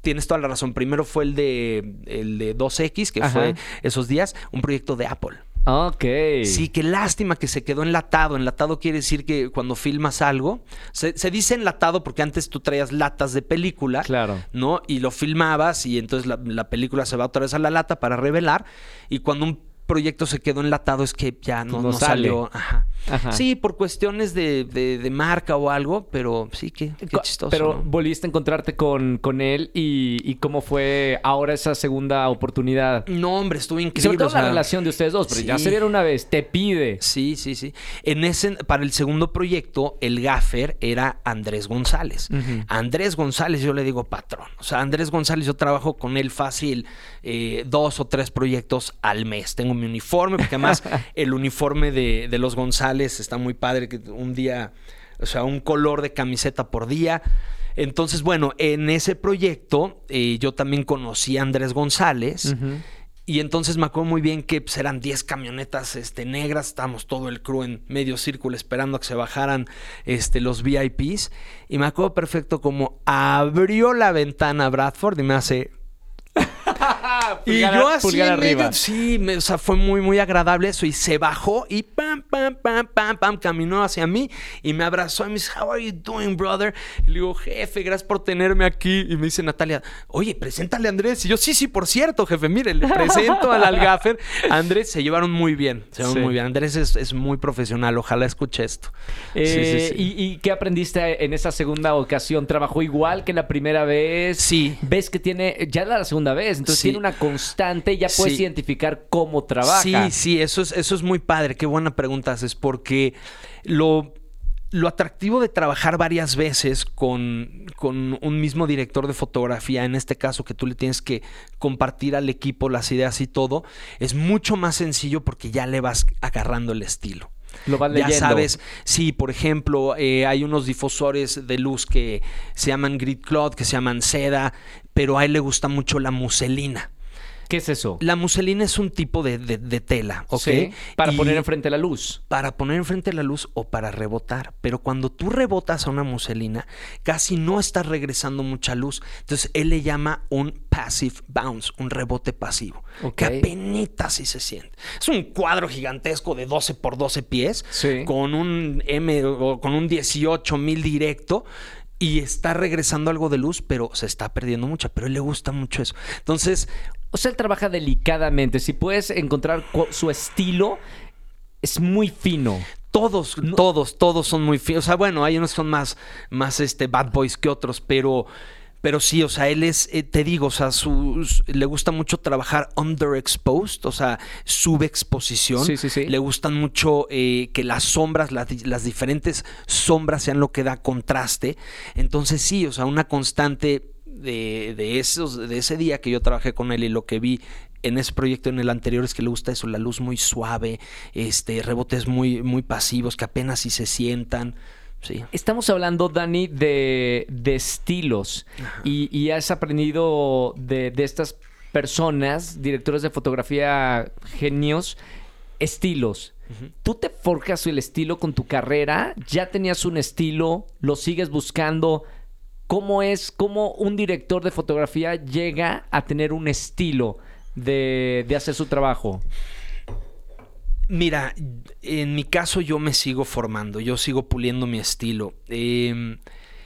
tienes toda la razón. Primero fue el de el de 2X, que Ajá. fue esos días, un proyecto de Apple. Ok. Sí, qué lástima que se quedó enlatado. Enlatado quiere decir que cuando filmas algo, se, se, dice enlatado porque antes tú traías latas de película, Claro. ¿no? Y lo filmabas y entonces la, la película se va otra vez a la lata para revelar. Y cuando un proyecto se quedó enlatado es que ya no, No no sale. salió. Ajá. Ajá. Sí, por cuestiones de, de- de marca o algo, pero sí, Co- chistoso. Pero ¿no? volviste a encontrarte con, con él y, y cómo fue ahora esa segunda oportunidad. No, hombre, estuvo increíble. sobre todo o sea, la relación de ustedes dos, pero ya sí. se vieron una vez, te pide. Sí, sí, sí. En ese, para el segundo proyecto, el gaffer era Andrés González. Ujú. Andrés González, yo le digo patrón. O sea, Andrés González, yo trabajo con él fácil eh, dos o tres proyectos al mes. Tengo mi uniforme, porque además el uniforme de, de los González está muy padre, que un día, o sea, un color de camiseta por día. Entonces, bueno, en ese proyecto eh, yo también conocí a Andrés González. Y entonces me acuerdo muy bien que pues, eran 10 camionetas este, negras, estábamos todo el crew en medio círculo esperando a que se bajaran este, los VIPs. Y me acuerdo perfecto como abrió la ventana Bradford y me hace... y Pulgar- yo así medio- sí, me- o sea, fue muy, muy agradable eso. Y se bajó y pam, pam, pam, pam, pam, caminó hacia mí y me abrazó y me dice, How are you doing, brother? Y le digo, jefe, gracias por tenerme aquí. Y me dice Natalia, oye, preséntale a Andrés. Y yo, sí, sí, por cierto, jefe, mire, le presento al Algafer. Andrés se llevaron muy bien, se llevaron Sí. muy bien. Andrés es, es muy profesional, ojalá escuche esto. Sí, sí, Eh, sí. ¿y, y qué aprendiste en esa segunda ocasión? ¿Trabajó igual que la primera vez? Sí. ¿Ves que tiene, ya la segunda vez, entonces Sí. tiene una constante y ya puedes Sí. identificar cómo trabaja? Sí, sí, eso es, eso es muy padre. Qué buena pregunta haces, porque lo, lo atractivo de trabajar varias veces con, con un mismo director de fotografía, en este caso que tú le tienes que compartir al equipo las ideas y todo, es mucho más sencillo porque ya le vas agarrando el estilo. Lo vas Ya sabes, sí, por ejemplo, eh, hay unos difusores de luz que se llaman grid cloth, que se llaman seda, pero a él le gusta mucho la muselina. ¿Qué es eso? La muselina es un tipo de, de- de tela, ¿ok? Sí, para Y poner enfrente la luz. Para poner enfrente la luz o para rebotar. Pero cuando tú rebotas a una muselina, casi no estás regresando mucha luz. Entonces él le llama un passive bounce, un rebote pasivo. Ok. Que apenas sí se siente. Es un cuadro gigantesco de 12 por 12 pies, Sí. con un M o con un 18 mil directo. Y está regresando algo de luz, pero se está perdiendo mucha. Pero a él le gusta mucho eso. Entonces, O sea, él trabaja delicadamente. Si puedes encontrar su estilo, es muy fino. Todos, todos, todos son muy finos. O sea, bueno, hay unos que son más, más este, bad boys que otros, pero, pero sí, o sea, él es, eh, te digo, o sea, su- su- le gusta mucho trabajar underexposed, o sea, subexposición. Sí, sí, sí. Le gustan mucho eh, que las sombras, las, las diferentes sombras sean lo que da contraste. Entonces, sí, o sea, una constante de, de esos, de ese día que yo trabajé con él y lo que vi en ese proyecto en el anterior es que le gusta eso, la luz muy suave, este, rebotes muy, muy pasivos que apenas si se sientan. Sí. Estamos hablando, Dani, de, de estilos. Y, y has aprendido de, de estas personas, directores de fotografía genios, estilos. ¿Tú te forjas el estilo con tu carrera? ¿Ya tenías un estilo? ¿Lo sigues buscando? ¿Cómo es, cómo un director de fotografía llega a tener un estilo de, de hacer su trabajo? Mira, en mi caso yo me sigo formando, yo sigo puliendo mi estilo. Eh,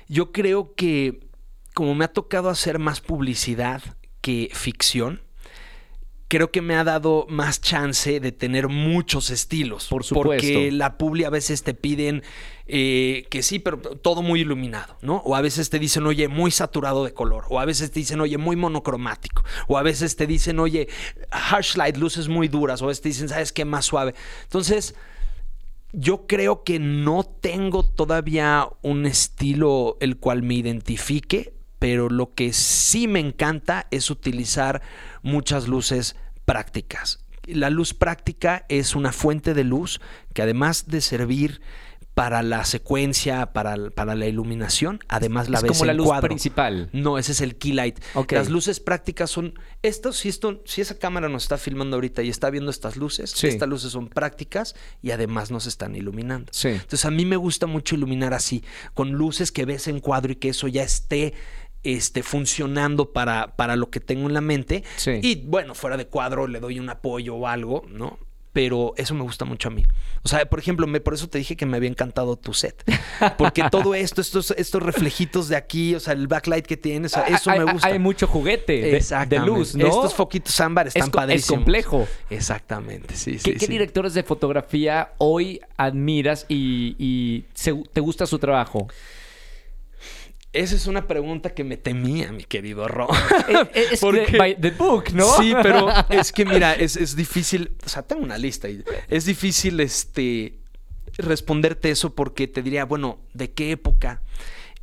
yo creo que como me ha tocado hacer más publicidad que ficción, creo que me ha dado más chance de tener muchos estilos. Por supuesto. Porque la publi a veces te piden eh, que sí, pero todo muy iluminado, ¿no? O a veces te dicen, oye, muy saturado de color. O a veces te dicen, oye, muy monocromático. O a veces te dicen, oye, harsh light, luces muy duras. O a veces te dicen, ¿sabes qué? Más suave. Entonces, yo creo que no tengo todavía un estilo el cual me identifique, pero lo que sí me encanta es utilizar muchas luces prácticas. La luz práctica es una fuente de luz que además de servir para la secuencia, para, para la iluminación, además la es ves como la en luz cuadro. principal. No, ese es el key light. Las luces prácticas son esto si esto si esa cámara nos está filmando ahorita y está viendo estas luces, Sí. estas luces son prácticas y además nos están iluminando. Sí. Entonces a mí me gusta mucho iluminar así, con luces que ves en cuadro y que eso ya esté este, funcionando para, para lo que tengo en la mente. Sí. Y bueno, fuera de cuadro le doy un apoyo o algo, ¿no? pero eso me gusta mucho a mí. O sea, por ejemplo, me, por eso te dije que me había encantado tu set. Porque todo esto, estos, estos reflejitos de aquí, o sea, el backlight que tienes, o sea, eso hay, me gusta. Hay mucho juguete de, de luz, ¿no? Estos foquitos ámbar están es, co- es padrísimos. complejo. Exactamente, sí, ¿Qué, sí. qué sí. directores de fotografía hoy admiras y, y se- te gusta su trabajo? Esa es una pregunta que me temía, mi querido Ro. Eh, es Porque- de- by the book, ¿no? Sí, pero es que mira, es, es difícil, o sea, tengo una lista y es difícil este responderte eso porque te diría, bueno, ¿de qué época?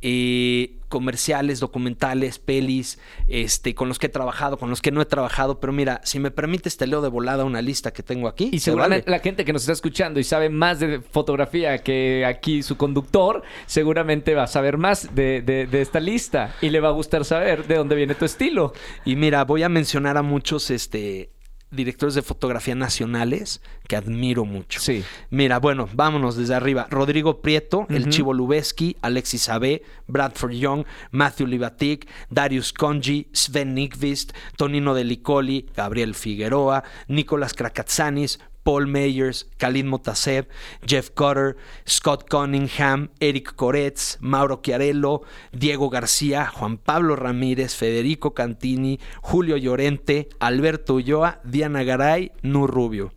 Eh, comerciales, documentales, pelis, este, con los que he trabajado, con los que no he trabajado, pero mira, si me permites te leo de volada una lista que tengo aquí. Y ¿te seguramente vale? la gente que nos está escuchando y sabe más de fotografía que aquí su conductor, seguramente va a saber más de, de- de esta lista y le va a gustar saber de dónde viene tu estilo. Y mira, voy a mencionar a muchos este, directores de fotografía nacionales que admiro mucho. Sí. Mira, bueno, vámonos desde arriba. Rodrigo Prieto, el. Chivo Lubeski, Alexis Abe, Bradford Young, Matthew Libatic, Darius Conji, Sven Nykvist, Tonino Delicoli, Gabriel Figueroa, Nicolás Krakatsanis, Paul Meyers, Khalid Motasev, Jeff Cutter, Scott Cunningham, Eric Coretz, Mauro Chiarello, Diego García, Juan Pablo Ramírez, Federico Cantini, Julio Llorente, Alberto Ulloa, Diana Garay, Nu Rubio.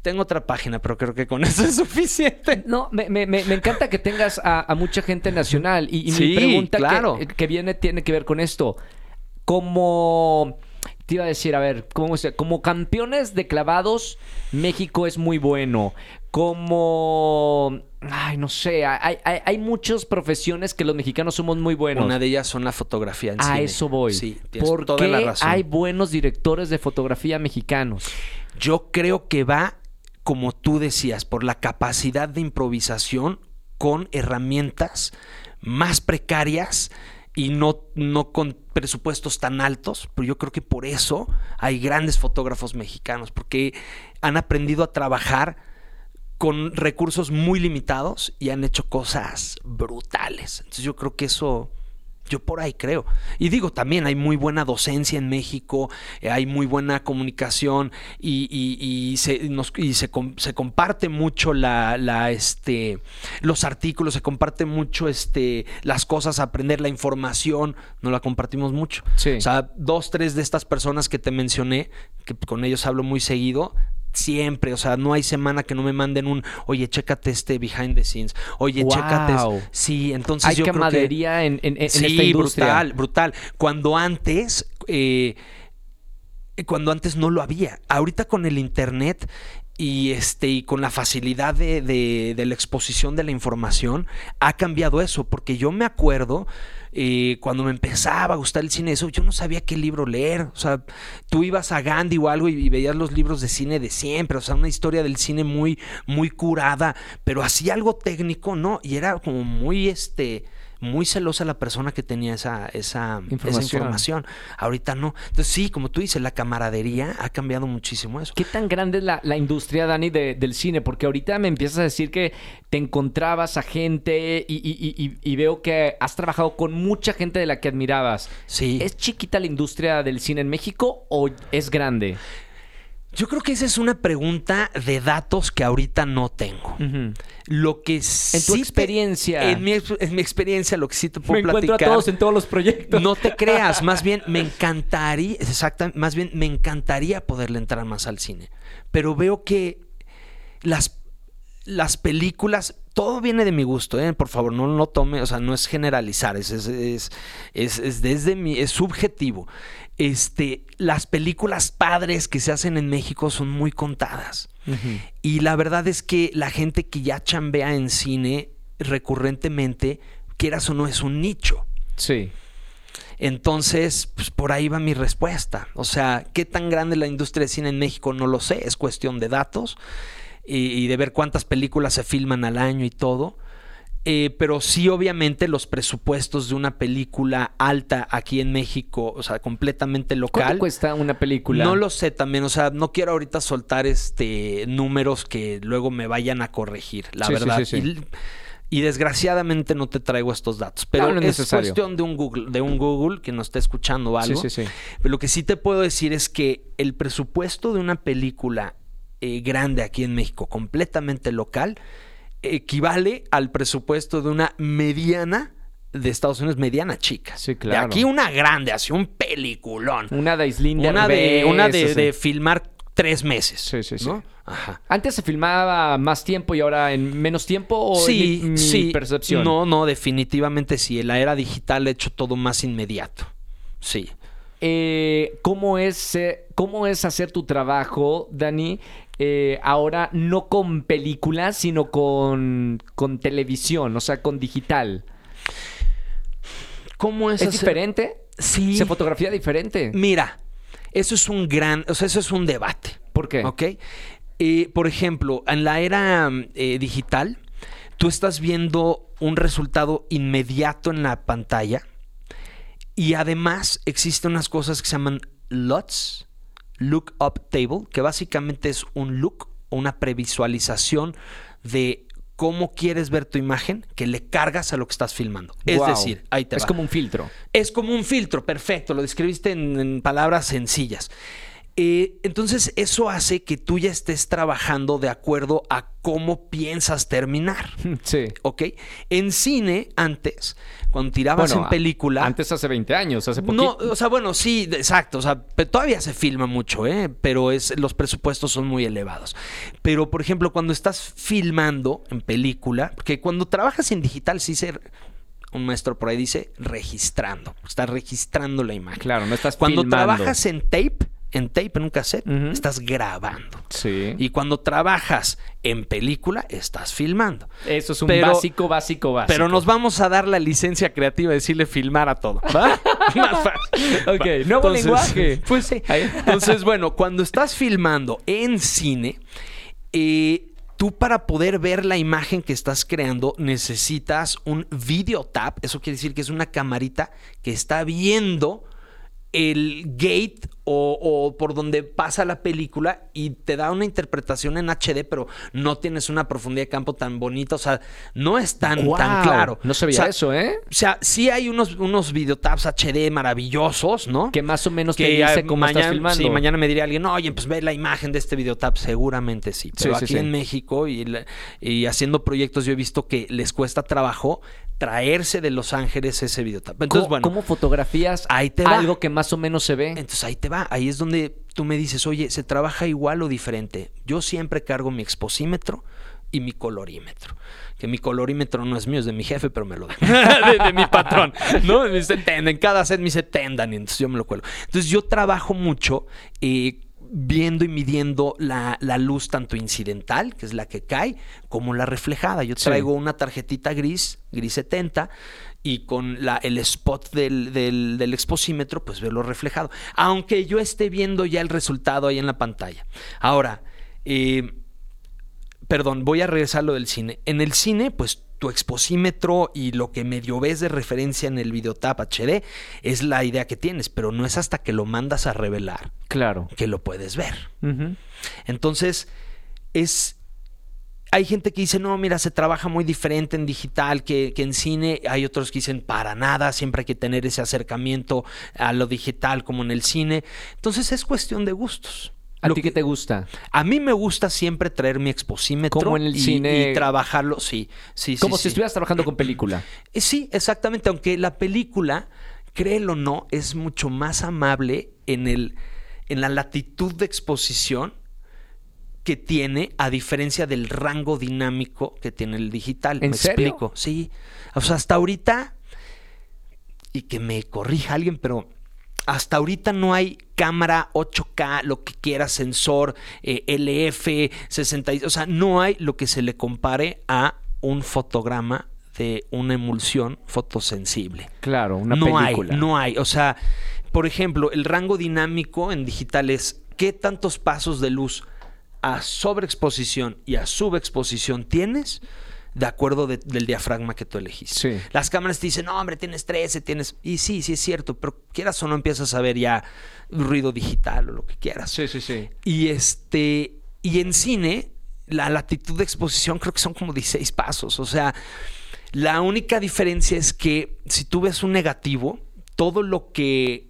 Tengo otra página, pero creo que con eso es suficiente. No, me, me- me- encanta que tengas a, a mucha gente nacional. Y, y Sí, mi pregunta que- claro. que, viene tiene que ver con esto. Como te iba a decir, a ver, ¿cómo como campeones de clavados, México es muy bueno. Como, ay, no sé, hay, hay, hay muchas profesiones que los mexicanos somos muy buenos. Una de ellas son la fotografía en a cine. eso voy. Sí, tienes ¿Por toda qué la razón. hay buenos directores de fotografía mexicanos? Yo creo que va, como tú decías, por la capacidad de improvisación con herramientas más precarias y no, no con presupuestos tan altos, pero yo creo que por eso hay grandes fotógrafos mexicanos, porque han aprendido a trabajar con recursos muy limitados y han hecho cosas brutales. Entonces yo creo que eso, yo por ahí creo. Y digo, también hay muy buena docencia en México, eh, hay muy buena comunicación y, y- y se, nos- y se, com- se comparte mucho la, la, este, los artículos, se comparte mucho este, las cosas, aprender la información, no la compartimos mucho. Sí. O sea, dos, tres de estas personas que te mencioné, que con ellos hablo muy seguido, siempre, o sea, no hay semana que no me manden un, oye, chécate este behind the scenes, oye, Wow. chécate. es-". Sí, entonces hay yo creo que- en, en- en sí, esta industria. brutal, brutal. Cuando antes, eh, cuando antes no lo había. Ahorita con el internet y este y con la facilidad de, de- de la exposición de la información ha cambiado eso porque yo me acuerdo cuando me empezaba a gustar el cine eso yo no sabía qué libro leer. O sea tú ibas a Gandhi o algo y, y veías los libros de cine de siempre o sea una historia del cine muy muy curada pero así algo técnico no y era como muy este muy celosa la persona que tenía esa, esa, esa Información. información. Ahorita no. Entonces, sí, como tú dices, la camaradería ha cambiado muchísimo eso. ¿Qué tan grande es la, la industria, Dani, de- del cine? Porque ahorita me empiezas a decir que te encontrabas a gente y- y- y veo que has trabajado con mucha gente de la que admirabas. Sí. ¿Es chiquita la industria del cine en México o es grande? Yo creo que esa es una pregunta de datos que ahorita no tengo. Lo que en tu experiencia. en, mi, ex- en mi experiencia, lo que sí te puedo Me encuentro platicar. a todos en todos los proyectos. No te creas, más bien me encantaría, exactamente, más bien me encantaría poderle entrar más al cine. Pero veo que las, las películas, todo viene de mi gusto, ¿eh? por favor, no lo tome, o sea, no es generalizar, es, es, es, es- es desde mi, es subjetivo. Este, las películas padres que se hacen en México son muy contadas. Y la verdad es que la gente que ya chambea en cine recurrentemente, quieras o no, es un nicho. Sí. Entonces, pues por ahí va mi respuesta. O sea, ¿qué tan grande es la industria de cine en México? No lo sé, es cuestión de datos y, y de ver cuántas películas se filman al año y todo. Eh, pero sí, obviamente, los presupuestos de una película alta aquí en México, o sea, completamente ¿Cuánto local. cuesta una película? No lo sé también, o sea, no quiero ahorita soltar este números que luego me vayan a corregir, la Sí, verdad. sí, sí. Y, y desgraciadamente no te traigo estos datos, pero No, no es cuestión de un Google, de un Google que nos esté escuchando algo. sí, sí. Pero lo que sí te puedo decir es que el presupuesto de una película eh, grande aquí en México, completamente local, equivale al presupuesto de una mediana de Estados Unidos, mediana chica. Sí, De claro. aquí una grande, así un peliculón. Una de Islinda Una de, una de, de filmar tres meses. Sí, sí, sí. ¿no? Ajá. Antes se filmaba más tiempo y ahora en menos tiempo o Sí, mi, mi sí. percepción. No, no, definitivamente sí. En la era digital ha hecho todo más inmediato. Sí. Eh, ¿cómo, es, eh, ¿Cómo es hacer tu trabajo, Dani? eh, ahora no con películas, sino con, con televisión, o sea, con digital. ¿Cómo es ¿Es hacer- diferente? Sí. ¿Se fotografía diferente? Mira, eso es un gran, o sea, eso es un debate. ¿Por qué? ¿Ok? Eh, por ejemplo, en la era eh, digital, tú estás viendo un resultado inmediato en la pantalla y además existen unas cosas que se llaman LUTs, Look Up Table, que básicamente es un look o una previsualización de cómo quieres ver tu imagen que le cargas a lo que estás filmando. Es decir, ahí te Es va. como un filtro. Es como un filtro, perfecto, lo describiste en, en palabras sencillas. Eh, entonces eso hace que tú ya estés trabajando de acuerdo a cómo piensas terminar. Sí. ¿Ok? En cine, antes, cuando tirabas Bueno, en película... Antes hace 20 años, hace No, poquito. o sea, bueno, sí, exacto. O sea, todavía se filma mucho, ¿eh? Pero es, los presupuestos son muy elevados. Pero, por ejemplo, cuando estás filmando en película, porque cuando trabajas en digital, sí se. Un maestro por ahí dice registrando. Estás registrando la imagen. Claro, no estás Cuando filmando. trabajas en tape, en tape, en un cassette, estás grabando. Sí. Y cuando trabajas en película, estás filmando. Eso es un Pero- básico, básico, básico. Pero nos vamos a dar la licencia creativa de decirle filmar a todo. ¿va? Más fácil. Ok, Va. nuevo lenguaje. Pues sí. Entonces, bueno, cuando estás filmando en cine, eh, tú para poder ver la imagen que estás creando necesitas un video tap. Eso quiere decir que es una camarita que está viendo el gate o, o por donde pasa la película y te da una interpretación en HD, pero no tienes una profundidad de campo tan bonita. O sea, no es tan, tan claro. No se O veía sea, eso, ¿eh? O sea, sí hay unos, unos videotaps HD maravillosos, ¿no? Que más o menos te que dice ah, cómo mañana, estás filmando. Sí, mañana me diría alguien, oye, pues ve la imagen de este videotap. Seguramente sí. Pero Sí, aquí sí. en México y, la- y haciendo proyectos yo he visto que les cuesta trabajo traerse de Los Ángeles ese videotap. Entonces, ¿Cómo, bueno, cómo fotografías Ahí te va. algo que más o menos se ve? entonces ahí te va. Ahí es donde tú me dices, oye, ¿se trabaja igual o diferente? Yo siempre cargo mi exposímetro y mi colorímetro. Que mi colorímetro no es mío, es de mi jefe, pero me lo da. de, de mi patrón. ¿No? Me dice. En cada set me dice tendan, y entonces yo me lo cuelo. Entonces yo trabajo mucho eh, viendo y midiendo la, la luz tanto incidental, que es la que cae, como la reflejada. Yo Sí. traigo una tarjetita gris, gris 70, y con la, el spot del, del, del exposímetro, pues verlo reflejado. Aunque yo esté viendo ya el resultado ahí en la pantalla. Ahora, eh, perdón, voy a regresar a lo del cine. En el cine, pues tu exposímetro y lo que medio ves de referencia en el videotap HD es la idea que tienes, pero no es hasta que lo mandas a revelar Claro. que lo puedes ver. Entonces, es. Hay gente que dice, no, mira, se trabaja muy diferente en digital que, que en cine. Hay otros que dicen, para nada, siempre hay que tener ese acercamiento a lo digital como en el cine. Entonces, es cuestión de gustos. ¿A ti qué te gusta? a mí me gusta siempre traer mi exposímetro Como en el y, cine. y trabajarlo, sí, sí, sí, Como sí. si estuvieras trabajando con película. Eh, Sí, exactamente, aunque la película, créelo o no, es mucho más amable en, el, en la latitud de exposición que tiene, a diferencia del rango dinámico que tiene el digital. ¿En ¿Me serio? explico? Sí. O sea, hasta ahorita, y que me corrija alguien, pero hasta ahorita no hay cámara 8K, lo que quiera, sensor, eh, LF, 60, o sea, no hay lo que se le compare a un fotograma de una emulsión fotosensible. Claro, una no película. hay, no hay. O sea, por ejemplo, el rango dinámico en digital es qué tantos pasos de luz a sobreexposición y a subexposición tienes de acuerdo de- del diafragma que tú elegiste. Sí. Las cámaras te dicen, no, hombre, tienes 13, tienes... Y sí, sí es cierto, pero quieras o no empiezas a ver ya ruido digital o lo que quieras. Sí, sí, sí. Y este. Y en cine, la latitud de exposición creo que son como 16 pasos. O sea, la única diferencia es que si tú ves un negativo, todo lo que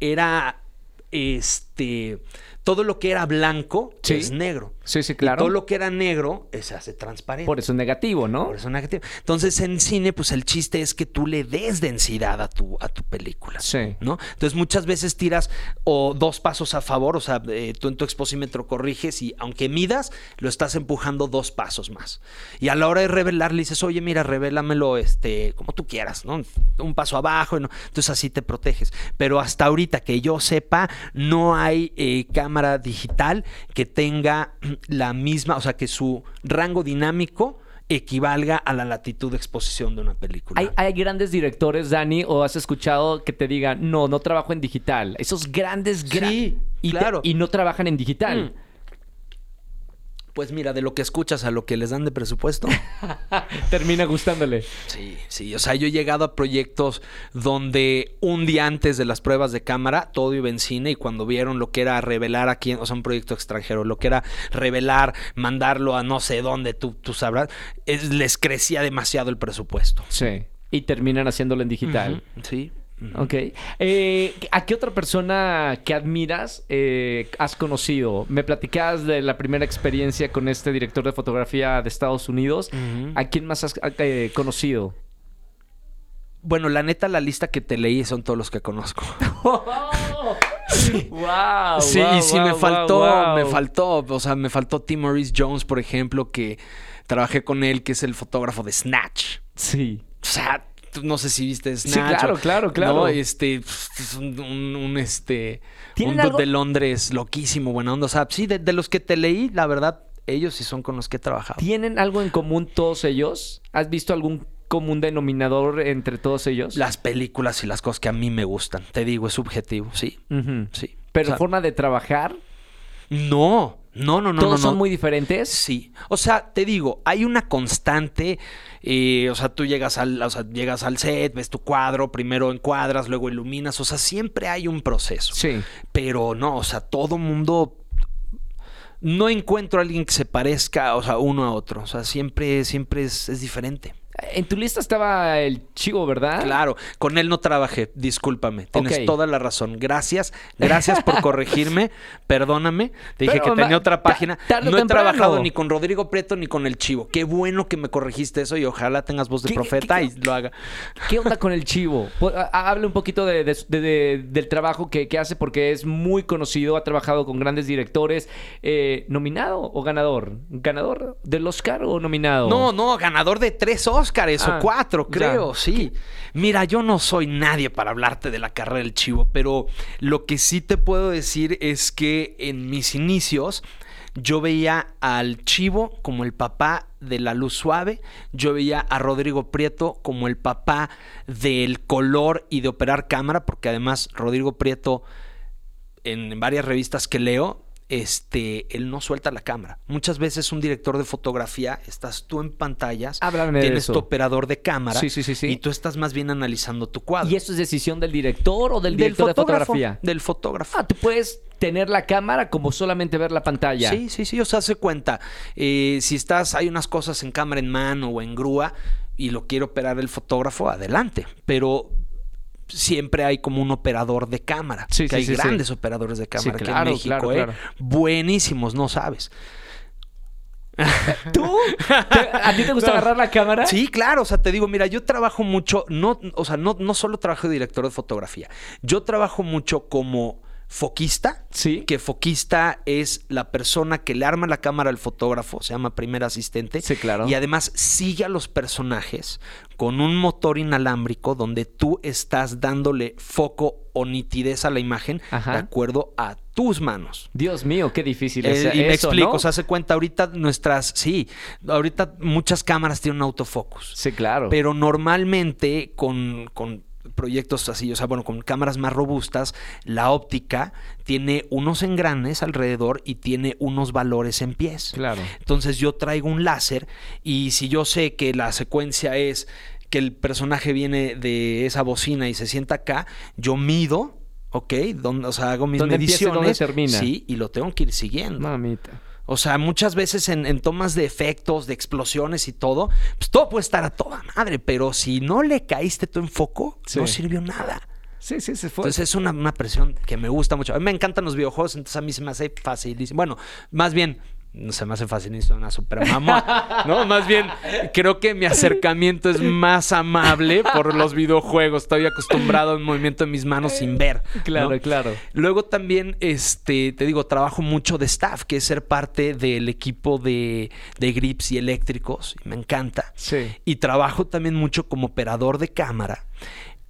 era. Este. Todo lo que era blanco Sí. es negro. Sí, sí, Y claro. todo lo que era negro eh, se hace transparente. Por eso es negativo, ¿no? Por eso es negativo. Entonces, en cine, pues el chiste es que tú le des densidad a tu, a tu película. Sí. ¿no? Entonces, muchas veces tiras o dos pasos a favor, o sea, eh, tú en tu exposímetro corriges y aunque midas, lo estás empujando dos pasos más. Y a la hora de revelar, le dices, oye, mira, revélamelo este, como tú quieras, ¿no? Un paso abajo, ¿no? entonces así te proteges. Pero hasta ahorita que yo sepa, no hay eh, cámara digital que tenga la misma, o sea, que su rango dinámico equivalga a la latitud de exposición de una película. ¿Hay, hay grandes directores, Dani, o has escuchado que te digan, no, no trabajo en digital? Esos grandes, gra- Sí, y te- claro. y no trabajan en digital. Pues mira, de lo que escuchas a lo que les dan de presupuesto. Termina gustándole. Sí, sí. O sea, yo he llegado a proyectos donde un día antes de las pruebas de cámara todo iba en cine y cuando vieron lo que era revelar a quién, o sea, un proyecto extranjero, lo que era revelar, mandarlo a no sé dónde, tú, tú sabrás, es- les crecía demasiado el presupuesto. Sí. Y terminan haciéndolo en digital. Sí. Ok. Eh, ¿A qué otra persona que admiras eh, has conocido? Me platicabas de la primera experiencia con este director de fotografía de Estados Unidos. ¿A quién más has eh, conocido? Bueno, la neta, la lista que te leí son todos los que conozco. wow, Sí, y sí me faltó, me faltó, o sea, me faltó Tim Maurice Jones, por ejemplo, que trabajé con él, que es el fotógrafo de Snatch. Sí. O sea, no sé si viste Sí, claro, o- claro, claro. No, este, pf, es un, un- un, este, ¿Tienen un algo? de Londres loquísimo, buena onda. O sea, sí, de, de los que te leí, la verdad, ellos sí son con los que he trabajado. ¿Tienen algo en común todos ellos? ¿Has visto algún común denominador entre todos ellos? Las películas y las cosas que a mí me gustan. Te digo, es subjetivo, sí, sí. Pero O sea, forma de trabajar, No, no, no, no. todos no, son no. muy diferentes. Sí. O sea, te digo, hay una constante. Eh, o sea, tú llegas al, o sea, llegas al set, ves tu cuadro, primero encuadras, luego iluminas. O sea, siempre hay un proceso. Sí. Pero no, o sea, todo mundo. No encuentro a alguien que se parezca, o sea, uno a otro. O sea, siempre, siempre es, es diferente. En tu lista estaba el chivo, ¿verdad? Claro, con él no trabajé, discúlpame, tienes toda la razón. Gracias, gracias por corregirme, perdóname. Te dije Pero, que tenía otra página. tarde No he temprano. trabajado ni con Rodrigo Prieto ni con el Chivo. Qué bueno que me corregiste eso y ojalá tengas voz de ¿Qué- profeta qué- y lo haga. ¿Qué onda con el chivo? Hable un poquito de, de- de- de- del trabajo que, que hace porque es muy conocido, ha trabajado con grandes directores. Eh, ¿Nominado o ganador? ¿Ganador del Oscar o nominado? No, no, ganador de tres Óscares Ah, o cuatro, creo, ya. sí. Mira, yo no soy nadie para hablarte de la carrera del chivo, pero lo que sí te puedo decir es que en mis inicios yo veía al chivo como el papá de la luz suave, yo veía a Rodrigo Prieto como el papá del color y de operar cámara, porque además Rodrigo Prieto en varias revistas que leo, este, él no suelta la cámara. Muchas veces un director de fotografía, estás tú en pantallas, Háblame de tienes eso. tu operador de cámara Sí, sí, sí, sí. y tú estás más bien analizando tu cuadro. ¿Y eso es decisión del director o del director de fotografía? Del fotógrafo. Ah, tú puedes tener la cámara como solamente ver la pantalla. Sí, sí, sí, o sea, hace cuenta. eh, si estás, hay unas cosas en cámara en mano o en grúa y lo quiere operar el fotógrafo, adelante. Pero siempre hay como un operador de cámara. Sí, que sí, hay sí, grandes operadores de cámara aquí claro, en México, claro, ¿eh? claro. Buenísimos, no sabes. ¿Tú? ¿Te- ¿A ti te gusta No. agarrar la cámara? Sí, claro, o sea, te digo, mira, yo trabajo mucho, no, o sea, no, no solo trabajo de director de fotografía, yo trabajo mucho como foquista, Sí. que foquista es la persona que le arma la cámara al fotógrafo, se llama primer asistente. Sí, claro. Y además sigue a los personajes con un motor inalámbrico donde tú estás dándole foco o nitidez a la imagen Ajá. de acuerdo a tus manos. Dios mío, qué difícil Eh, es y me eso, explico, ¿no? o sea, se cuenta ahorita nuestras, sí, ahorita muchas cámaras tienen un autofocus. Sí, claro. Pero normalmente con, con proyectos así, o sea, bueno, con cámaras más robustas, la óptica tiene unos engranes alrededor y tiene unos valores en pies. Claro. Entonces yo traigo un láser y si yo sé que la secuencia es que el personaje viene de esa bocina y se sienta acá, yo mido, ¿ok? Donde, o sea, hago mis ¿Dónde mediciones. dónde termina? Sí, y lo tengo que ir siguiendo. Mamita. O sea, muchas veces en, en tomas de efectos, de explosiones y todo, pues todo puede estar a toda madre, pero si no le caíste tú en foco, Sí. no sirvió nada. Sí, sí, se fue. Entonces es una, una presión que me gusta mucho. A mí me encantan los videojuegos, entonces a mí se me hace facilísimo. Bueno, más bien, no se me hace fascinista, una super mamá. No, más bien, creo que mi acercamiento es más amable por los videojuegos. Estoy acostumbrado al movimiento de mis manos sin ver. ¿no? Claro, claro. Luego también, este, te digo, trabajo mucho de staff, que es ser parte del equipo de, de grips y eléctricos. Y me encanta. Sí. Y trabajo también mucho como operador de cámara.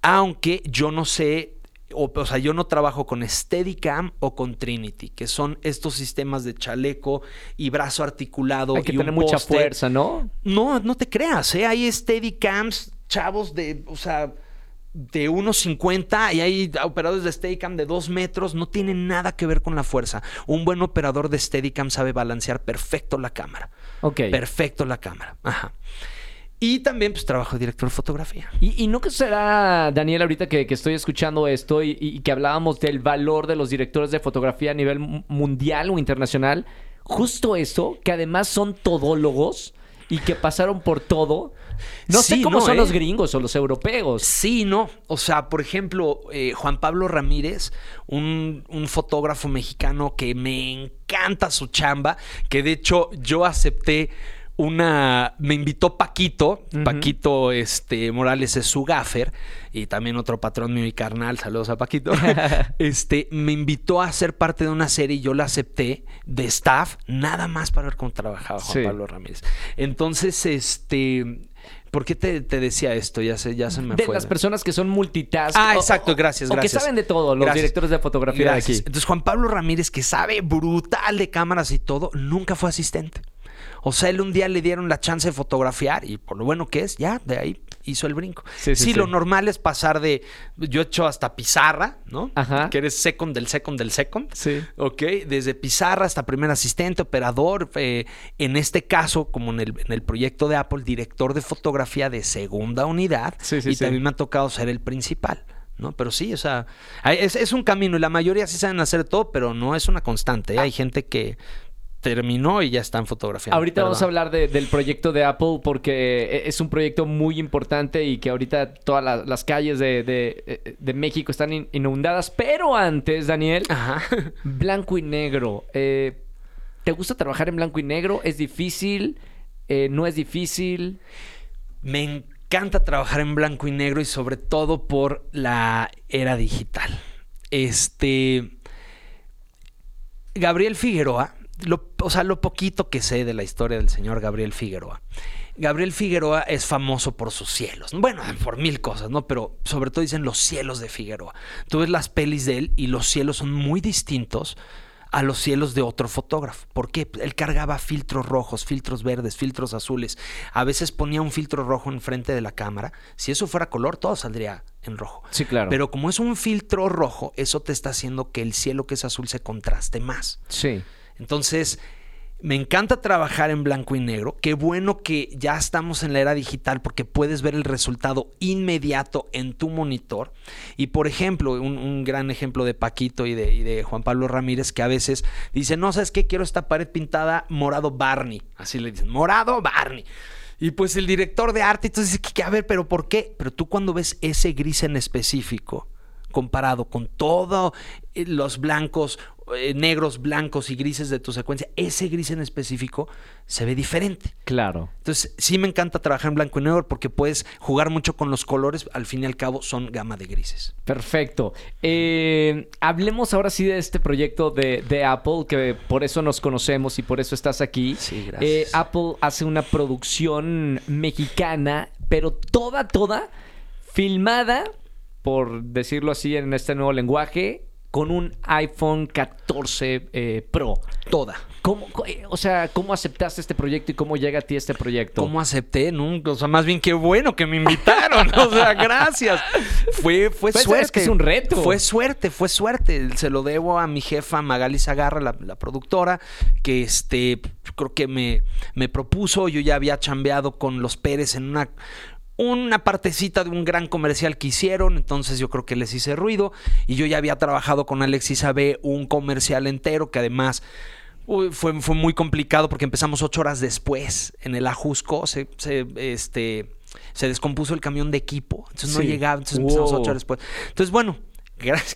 Aunque yo no sé o, o, sea, yo no trabajo con Steadicam o con Trinity, que son estos sistemas de chaleco y brazo articulado. Hay que y tener un mucha fuerza, ¿no? No, no te creas, ¿eh? Hay Steadicams, chavos de, o sea, de 1.50 y hay operadores de Steadicam de 2 metros, no tiene nada que ver con la fuerza. Un buen operador de Steadicam sabe balancear perfecto la cámara. Ok. Perfecto la cámara. Ajá. Y también, pues, trabajo de director de fotografía. Y, y no que será, Daniel, ahorita que, que estoy escuchando esto y, y que hablábamos del valor de los directores de fotografía a nivel mu- mundial o internacional, justo eso, que además son todólogos y que pasaron por todo. No sé cómo no, son ¿eh? los gringos o los europeos. Sí, no. O sea, por ejemplo, eh, Juan Pablo Ramírez, un, un fotógrafo mexicano que me encanta su chamba, que de hecho yo acepté una. Me invitó Paquito. Paquito este, Morales es su gaffer. Y también otro patrón mío y carnal. Saludos a Paquito. este, me invitó a ser parte de una serie y yo la acepté de staff, nada más para ver cómo trabajaba Juan Sí. Pablo Ramírez. Entonces, este. ¿Por qué te, te decía esto? Ya se, ya se me De fue. las personas que son multitask. Ah, o- exacto, gracias, o gracias. que saben de todo, los Gracias. directores de fotografía Gracias. de aquí. Entonces, Juan Pablo Ramírez, que sabe brutal de cámaras y todo, nunca fue asistente. O sea, él un día le dieron la chance de fotografiar y por lo bueno que es, ya, de ahí hizo el brinco. Sí, sí, sí. lo normal es pasar de. Yo he hecho hasta pizarra, ¿no? Ajá. Que eres second del second del second. Sí. Ok, desde pizarra hasta primer asistente, operador, eh, en este caso, como en el, en el proyecto de Apple, director de fotografía de segunda unidad, Sí, sí, y también me ha tocado ser el principal. ¿no? Pero sí, o sea, es, es un camino y la mayoría sí saben hacer todo, pero no es una constante. ¿eh? Hay gente que terminó y ya están fotografiando. Ahorita vamos a hablar de- del proyecto de Apple porque e, es un proyecto muy importante y que ahorita todas la- las calles de, de- de México están in- inundadas. Pero antes, Daniel, Ajá. blanco y negro. Eh, ¿Te gusta trabajar en blanco y negro? ¿Es difícil? Eh, ¿No es difícil? Me encanta trabajar en blanco y negro y sobre todo por la era digital. Este. Gabriel Figueroa, lo- o sea, lo poquito que sé de la historia del señor Gabriel Figueroa. Gabriel Figueroa es famoso por sus cielos. Bueno, por mil cosas, ¿no? Pero sobre todo dicen los cielos de Figueroa. Tú ves las pelis de él y los cielos son muy distintos a los cielos de otro fotógrafo. ¿Por qué? Él cargaba filtros rojos, filtros verdes, filtros azules. A veces ponía un filtro rojo enfrente de la cámara. Si eso fuera color, todo saldría en rojo. Sí, claro. Pero como es un filtro rojo, eso te está haciendo que el cielo que es azul se contraste más. Sí. Entonces, me encanta trabajar en blanco y negro. Qué bueno que ya estamos en la era digital porque puedes ver el resultado inmediato en tu monitor. Y por ejemplo, un, gran ejemplo de Paquito y de, y de Juan Pablo Ramírez que a veces dicen, no, ¿sabes qué? Quiero esta pared pintada morado Barney. Así le dicen, morado Barney. Y pues el director de arte entonces dice, a ver, pero ¿por qué? Pero tú cuando ves ese gris en específico, comparado con todos los blancos, eh, negros, blancos y grises de tu secuencia, ese gris en específico se ve diferente. Claro. Entonces, sí me encanta trabajar en blanco y negro porque puedes jugar mucho con los colores, al fin y al cabo son gama de grises. Perfecto. Eh, hablemos ahora sí de este proyecto de, de Apple, que por eso nos conocemos y por eso estás aquí. Sí, gracias. Eh, Apple hace una producción mexicana, pero toda, toda filmada, por decirlo así en este nuevo lenguaje, con un iPhone 14 eh, Pro. Toda. ¿Cómo, eh, o sea, ¿cómo aceptaste este proyecto y cómo llega a ti este proyecto? ¿Cómo acepté? Nunca. O sea, más bien qué bueno que me invitaron. o sea, gracias. Fue, fue Pues, suerte. es que es un reto. Fue suerte, fue suerte. Se lo debo a mi jefa Magali Zagarra, la, la productora, que este creo que me, me propuso. Yo ya había chambeado con los Pérez en una una partecita de un gran comercial que hicieron, entonces yo creo que les hice ruido y yo ya había trabajado con Alexis AB un comercial entero que además uy, fue, fue muy complicado porque empezamos ocho horas después en el Ajusco, se, se, este, se descompuso el camión de equipo, entonces no llegaba, entonces empezamos ocho horas después. Entonces bueno,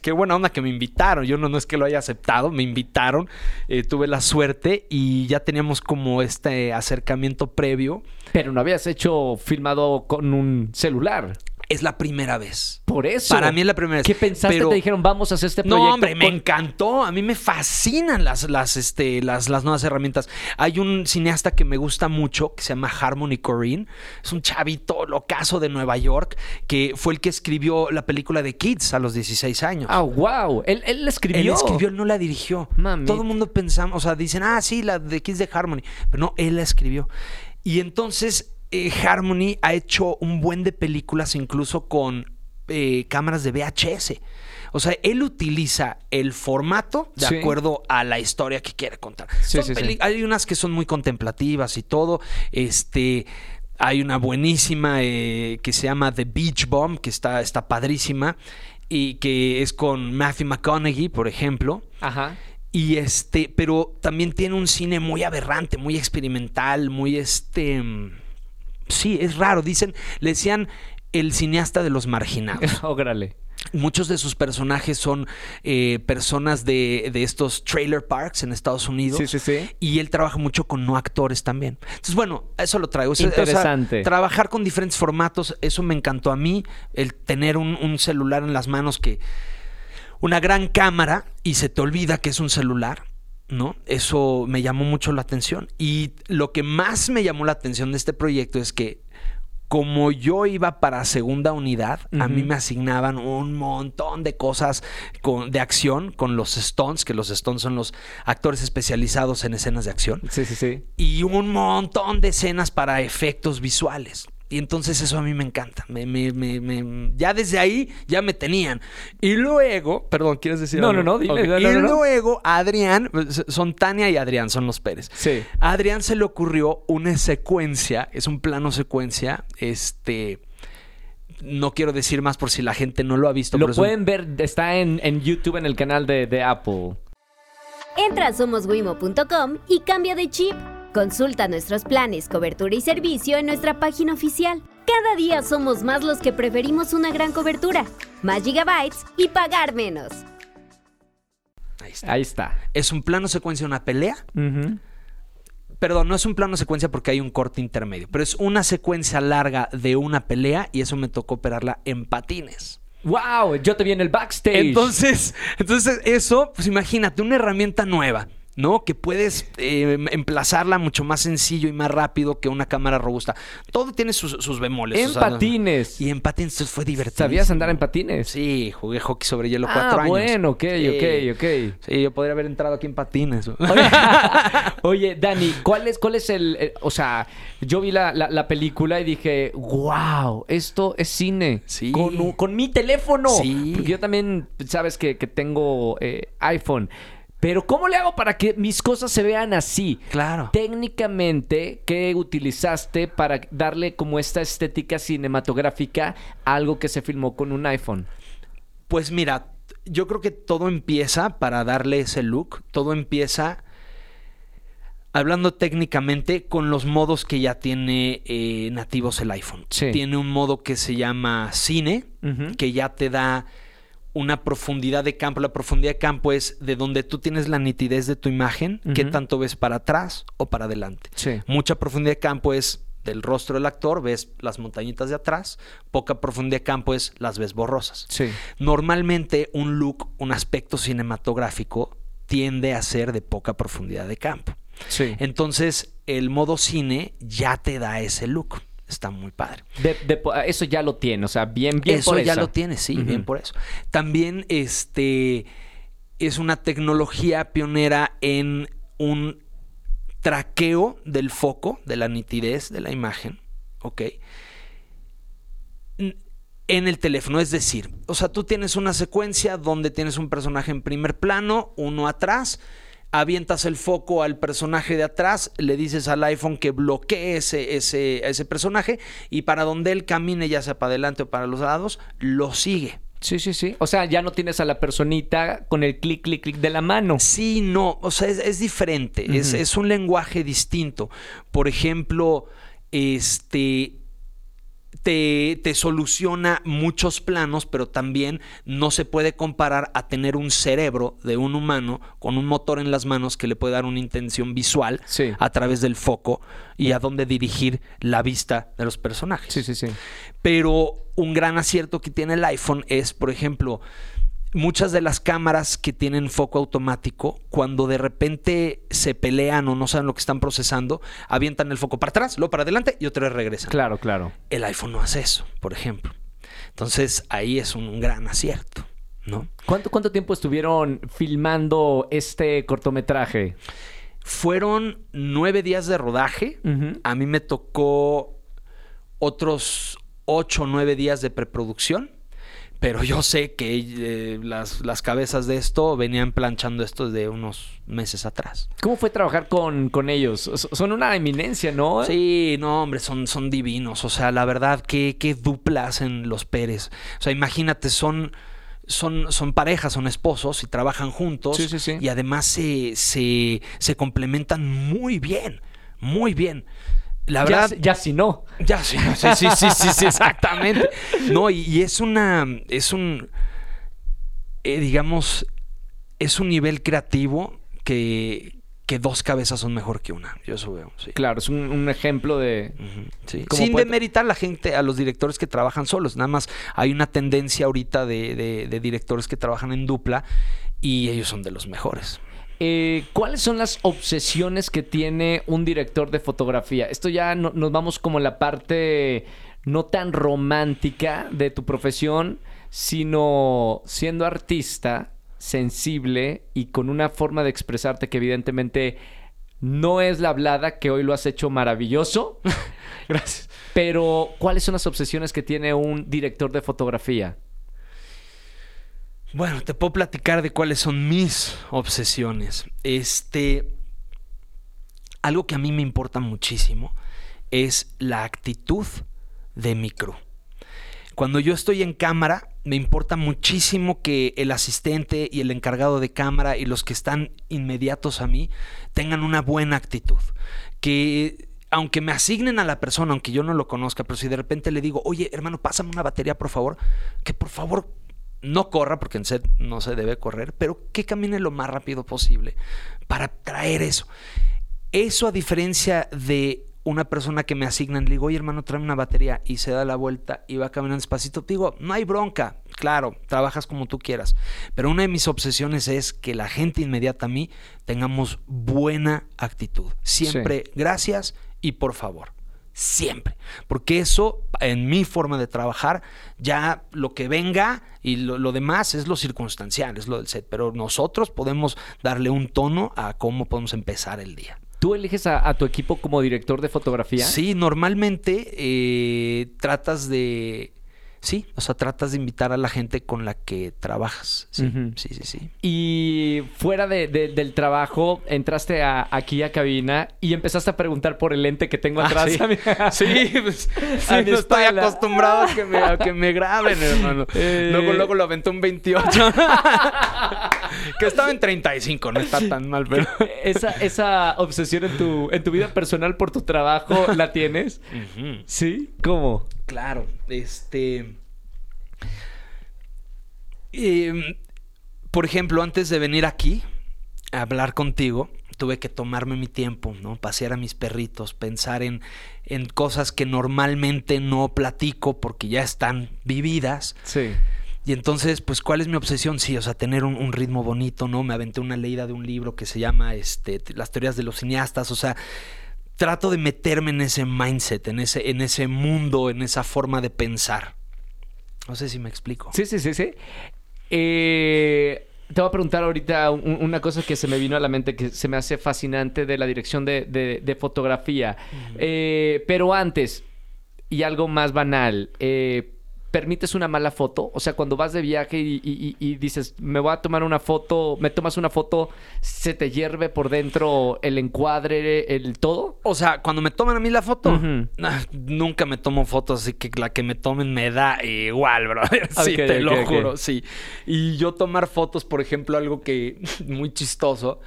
qué buena onda que me invitaron. Yo no, no es que lo haya aceptado, me invitaron, eh, tuve la suerte y ya teníamos como este acercamiento previo. Pero no habías hecho filmado con un celular. Es la primera vez. Por eso. Para mí es la primera vez. ¿Qué pensaste? Pero- Te dijeron, vamos a hacer este proyecto. No, hombre, me encantó. A mí me fascinan las, las, este, las, las nuevas herramientas. Hay un cineasta que me gusta mucho que se llama Harmony Corrine. Es un chavito locazo de Nueva York que fue el que escribió la película de Kids a los 16 años. Ah, wow. Él, él la escribió. Él escribió, él no la dirigió. Mami. Todo el mundo pensamos, o sea, dicen, ah, sí, la de Kids de Harmony. Pero no, él la escribió. Y entonces, eh, Harmony ha hecho un buen de películas incluso con eh, cámaras de VHS. O sea, él utiliza el formato de Sí. acuerdo a la historia que quiere contar. Sí, sí, Hay unas que son muy contemplativas y todo. Este. Hay una buenísima eh, que se llama The Beach Bomb, que está, está padrísima. Y que es con Matthew McConaughey, por ejemplo. Ajá. Y este, pero también tiene un cine muy aberrante, muy experimental, muy este. Sí, es raro. Dicen, le decían el cineasta de los marginados. Órale. Muchos de sus personajes son eh, personas de, de estos trailer parks en Estados Unidos. Sí, sí, sí. Y él trabaja mucho con no actores también. Entonces, bueno, eso lo traigo. O sea, o sea, Interesante. trabajar con diferentes formatos, eso me encantó a mí. El tener un, un celular en las manos que. Una gran cámara y se te olvida que es un celular. ¿No? Eso me llamó mucho la atención. Y lo que más me llamó la atención de este proyecto es que como yo iba para segunda unidad, a mí me asignaban un montón de cosas con- de acción con los Stones, que los Stones son los actores especializados en escenas de acción, Sí, sí, sí. y un montón de escenas para efectos visuales. Y entonces eso a mí me encanta. Me- me- me- me- ya desde ahí ya me tenían. Y luego, perdón, ¿quieres decir No, algo? no, no, dile, no, no, y luego Adrián, son Tania y Adrián, son los Pérez. Sí. A Adrián se le ocurrió una secuencia, es un plano secuencia, este... No quiero decir más por si la gente no lo ha visto. Lo un- pueden ver, está en, en YouTube en el canal de, de Apple. Entra a somoswimo.com y cambia de chip. Consulta nuestros planes, cobertura y servicio en nuestra página oficial. Cada día somos más los que preferimos una gran cobertura, más gigabytes y pagar menos. Ahí está. Ahí está. Es un plano secuencia de una pelea. Ujú. Perdón, no es un plano secuencia porque hay un corte intermedio, pero es una secuencia larga de una pelea y eso me tocó operarla en patines. ¡Wow! Yo te vi en el backstage. Entonces, entonces eso, pues imagínate, una herramienta nueva, ¿no? Que puedes eh, emplazarla mucho más sencillo y más rápido que una cámara robusta. Todo tiene sus, sus bemoles. en o sea, patines. Y en patines fue divertido. ¿Sabías andar en patines? Sí, jugué hockey sobre hielo cuatro ah, años. bueno, ok, Sí. ok, ok. Sí, yo podría haber entrado aquí en patines. Oye, oye, Dani, ¿cuál es, cuál es el, eh, O sea, yo vi la, la- la película y dije, wow, esto es cine. Sí. Con, con mi teléfono. Sí. Porque yo también, sabes que, que tengo eh, iPhone. Pero ¿cómo le hago para que mis cosas se vean así? Claro. Técnicamente, ¿qué utilizaste para darle como esta estética cinematográfica a algo que se filmó con un iPhone? Pues mira, yo creo que todo empieza para darle ese look. Todo empieza, hablando técnicamente, con los modos que ya tiene eh, nativos el iPhone. Sí. Tiene un modo que se llama cine, que ya te da una profundidad de campo. La profundidad de campo es de donde tú tienes la nitidez de tu imagen, qué tanto ves para atrás o para adelante. Sí. Mucha profundidad de campo es del rostro del actor, ves las montañitas de atrás. Poca profundidad de campo es las ves borrosas. Sí. Normalmente un look, un aspecto cinematográfico tiende a ser de poca profundidad de campo. Sí. Entonces, el modo cine ya te da ese look. Está muy padre. De- de- eso ya lo tiene, o sea, bien, bien eso por ya esa. lo tiene, sí, bien por eso. También este es una tecnología pionera en un traqueo del foco, de la nitidez de la imagen, ¿ok? En el teléfono, es decir, o sea, tú tienes una secuencia donde tienes un personaje en primer plano, uno atrás, avientas el foco al personaje de atrás, le dices al iPhone que bloquee ese, ese, ese personaje y para donde él camine, ya sea para adelante o para los lados, lo sigue. Sí, sí, sí. O sea, ya no tienes a la personita con el clic, clic, clic de la mano. Sí, no, o sea, es, es diferente, es, es un lenguaje distinto. Por ejemplo, este, te, te soluciona muchos planos, pero también no se puede comparar a tener un cerebro de un humano con un motor en las manos que le puede dar una intención visual Sí. a través del foco y a dónde dirigir la vista de los personajes. Sí, sí, sí. Pero un gran acierto que tiene el iPhone es, por ejemplo, muchas de las cámaras que tienen foco automático, cuando de repente se pelean o no saben lo que están procesando, avientan el foco para atrás, luego para adelante y otra vez regresan. Claro, claro. El iPhone no hace eso, por ejemplo. Entonces ahí es un gran acierto, ¿no? ¿Cuánto, ¿Cuánto tiempo estuvieron filmando este cortometraje? Fueron nueve días de rodaje. A mí me tocó otros ocho o nueve días de preproducción. Pero yo sé que eh, las, las cabezas de esto venían planchando esto desde unos meses atrás. ¿Cómo fue trabajar con, con ellos? Son una eminencia, ¿no? Sí, no, hombre, son, son divinos. O sea, la verdad, qué, qué dupla hacen los Pérez. O sea, imagínate, son, son, son parejas, son esposos y trabajan juntos. Sí, sí, sí. Y además se, se, se complementan muy bien, muy bien. La Ya, verdad, si- ya si no. ya, sí, sí, sí, sí, sí, sí, exactamente. No, y, y es una, es un, eh, digamos, es un nivel creativo que, que dos cabezas son mejor que una. Yo eso veo, sí. Claro, es un, un ejemplo de... Sí. Sin puede- demeritar a la gente, a los directores que trabajan solos. Nada más hay una tendencia ahorita de, de- de directores que trabajan en dupla y ellos son de los mejores. Eh, ¿Cuáles son las obsesiones que tiene un director de fotografía? Esto ya no- nos vamos como la parte no tan romántica de tu profesión, sino siendo artista, sensible y con una forma de expresarte que evidentemente no es la hablada, que hoy lo has hecho maravilloso. Gracias. Pero, ¿cuáles son las obsesiones que tiene un director de fotografía? Bueno, te puedo platicar de cuáles son mis obsesiones. Este. Algo que a mí me importa muchísimo es la actitud de mi crew. Cuando yo estoy en cámara, me importa muchísimo que el asistente y el encargado de cámara y los que están inmediatos a mí tengan una buena actitud. Que aunque me asignen a la persona, aunque yo no lo conozca, pero si de repente le digo, oye, hermano, pásame una batería, por favor, que por favor no corra, porque en set no se debe correr, pero que camine lo más rápido posible para traer eso. Eso a diferencia de una persona que me asignan, le digo, oye hermano, tráeme una batería y se da la vuelta y va caminando despacito. Te digo, no hay bronca, claro, trabajas como tú quieras. Pero una de mis obsesiones es que la gente inmediata a mí tengamos buena actitud. Siempre gracias y por favor. Siempre. Porque eso, en mi forma de trabajar, ya lo que venga y lo, lo demás es lo circunstancial, es lo del set. Pero nosotros podemos darle un tono a cómo podemos empezar el día. ¿Tú eliges a, a tu equipo como director de fotografía? Sí, normalmente eh, tratas de. Sí, o sea, tratas de invitar a la gente con la que trabajas. Sí, sí, sí, sí. Y fuera de- de- del trabajo, entraste a- aquí a cabina y empezaste a preguntar por el lente que tengo Ah, atrás. sí. mi- Sí, pues, sí, no estoy acostumbrado a que me, a que me graben, hermano. Eh. Luego, luego lo aventé un 28. que estaba en 35, no está tan mal, pero. esa, esa obsesión en tu, en tu vida personal por tu trabajo, ¿la tienes? ¿Sí? ¿Cómo? Claro, este. em, por ejemplo, antes de venir aquí a hablar contigo, tuve que tomarme mi tiempo, ¿no? Pasear a mis perritos, pensar en, en cosas que normalmente no platico porque ya están vividas. Sí. Y entonces, pues, ¿cuál es mi obsesión? Sí, o sea, tener un, un ritmo bonito, ¿no? Me aventé una leída de un libro que se llama este, Las teorías de los cineastas, o sea, trato de meterme en ese mindset, en ese, en ese mundo, en esa forma de pensar. No sé si me explico. Sí, sí, sí, sí. Eh, te voy a preguntar ahorita un- una cosa que se me vino a la mente que se me hace fascinante de la dirección de, de- de fotografía. Eh, pero antes, y algo más banal, eh, ¿permites una mala foto? O sea, cuando vas de viaje y, y- dices, me voy a tomar una foto, me tomas una foto, ¿se te hierve por dentro el encuadre, el todo? O sea, cuando me toman a mí la foto, nah, nunca me tomo fotos, así que la que me tomen me da igual, bro. Sí, te lo juro, sí. Y yo tomar fotos, por ejemplo, algo que muy chistoso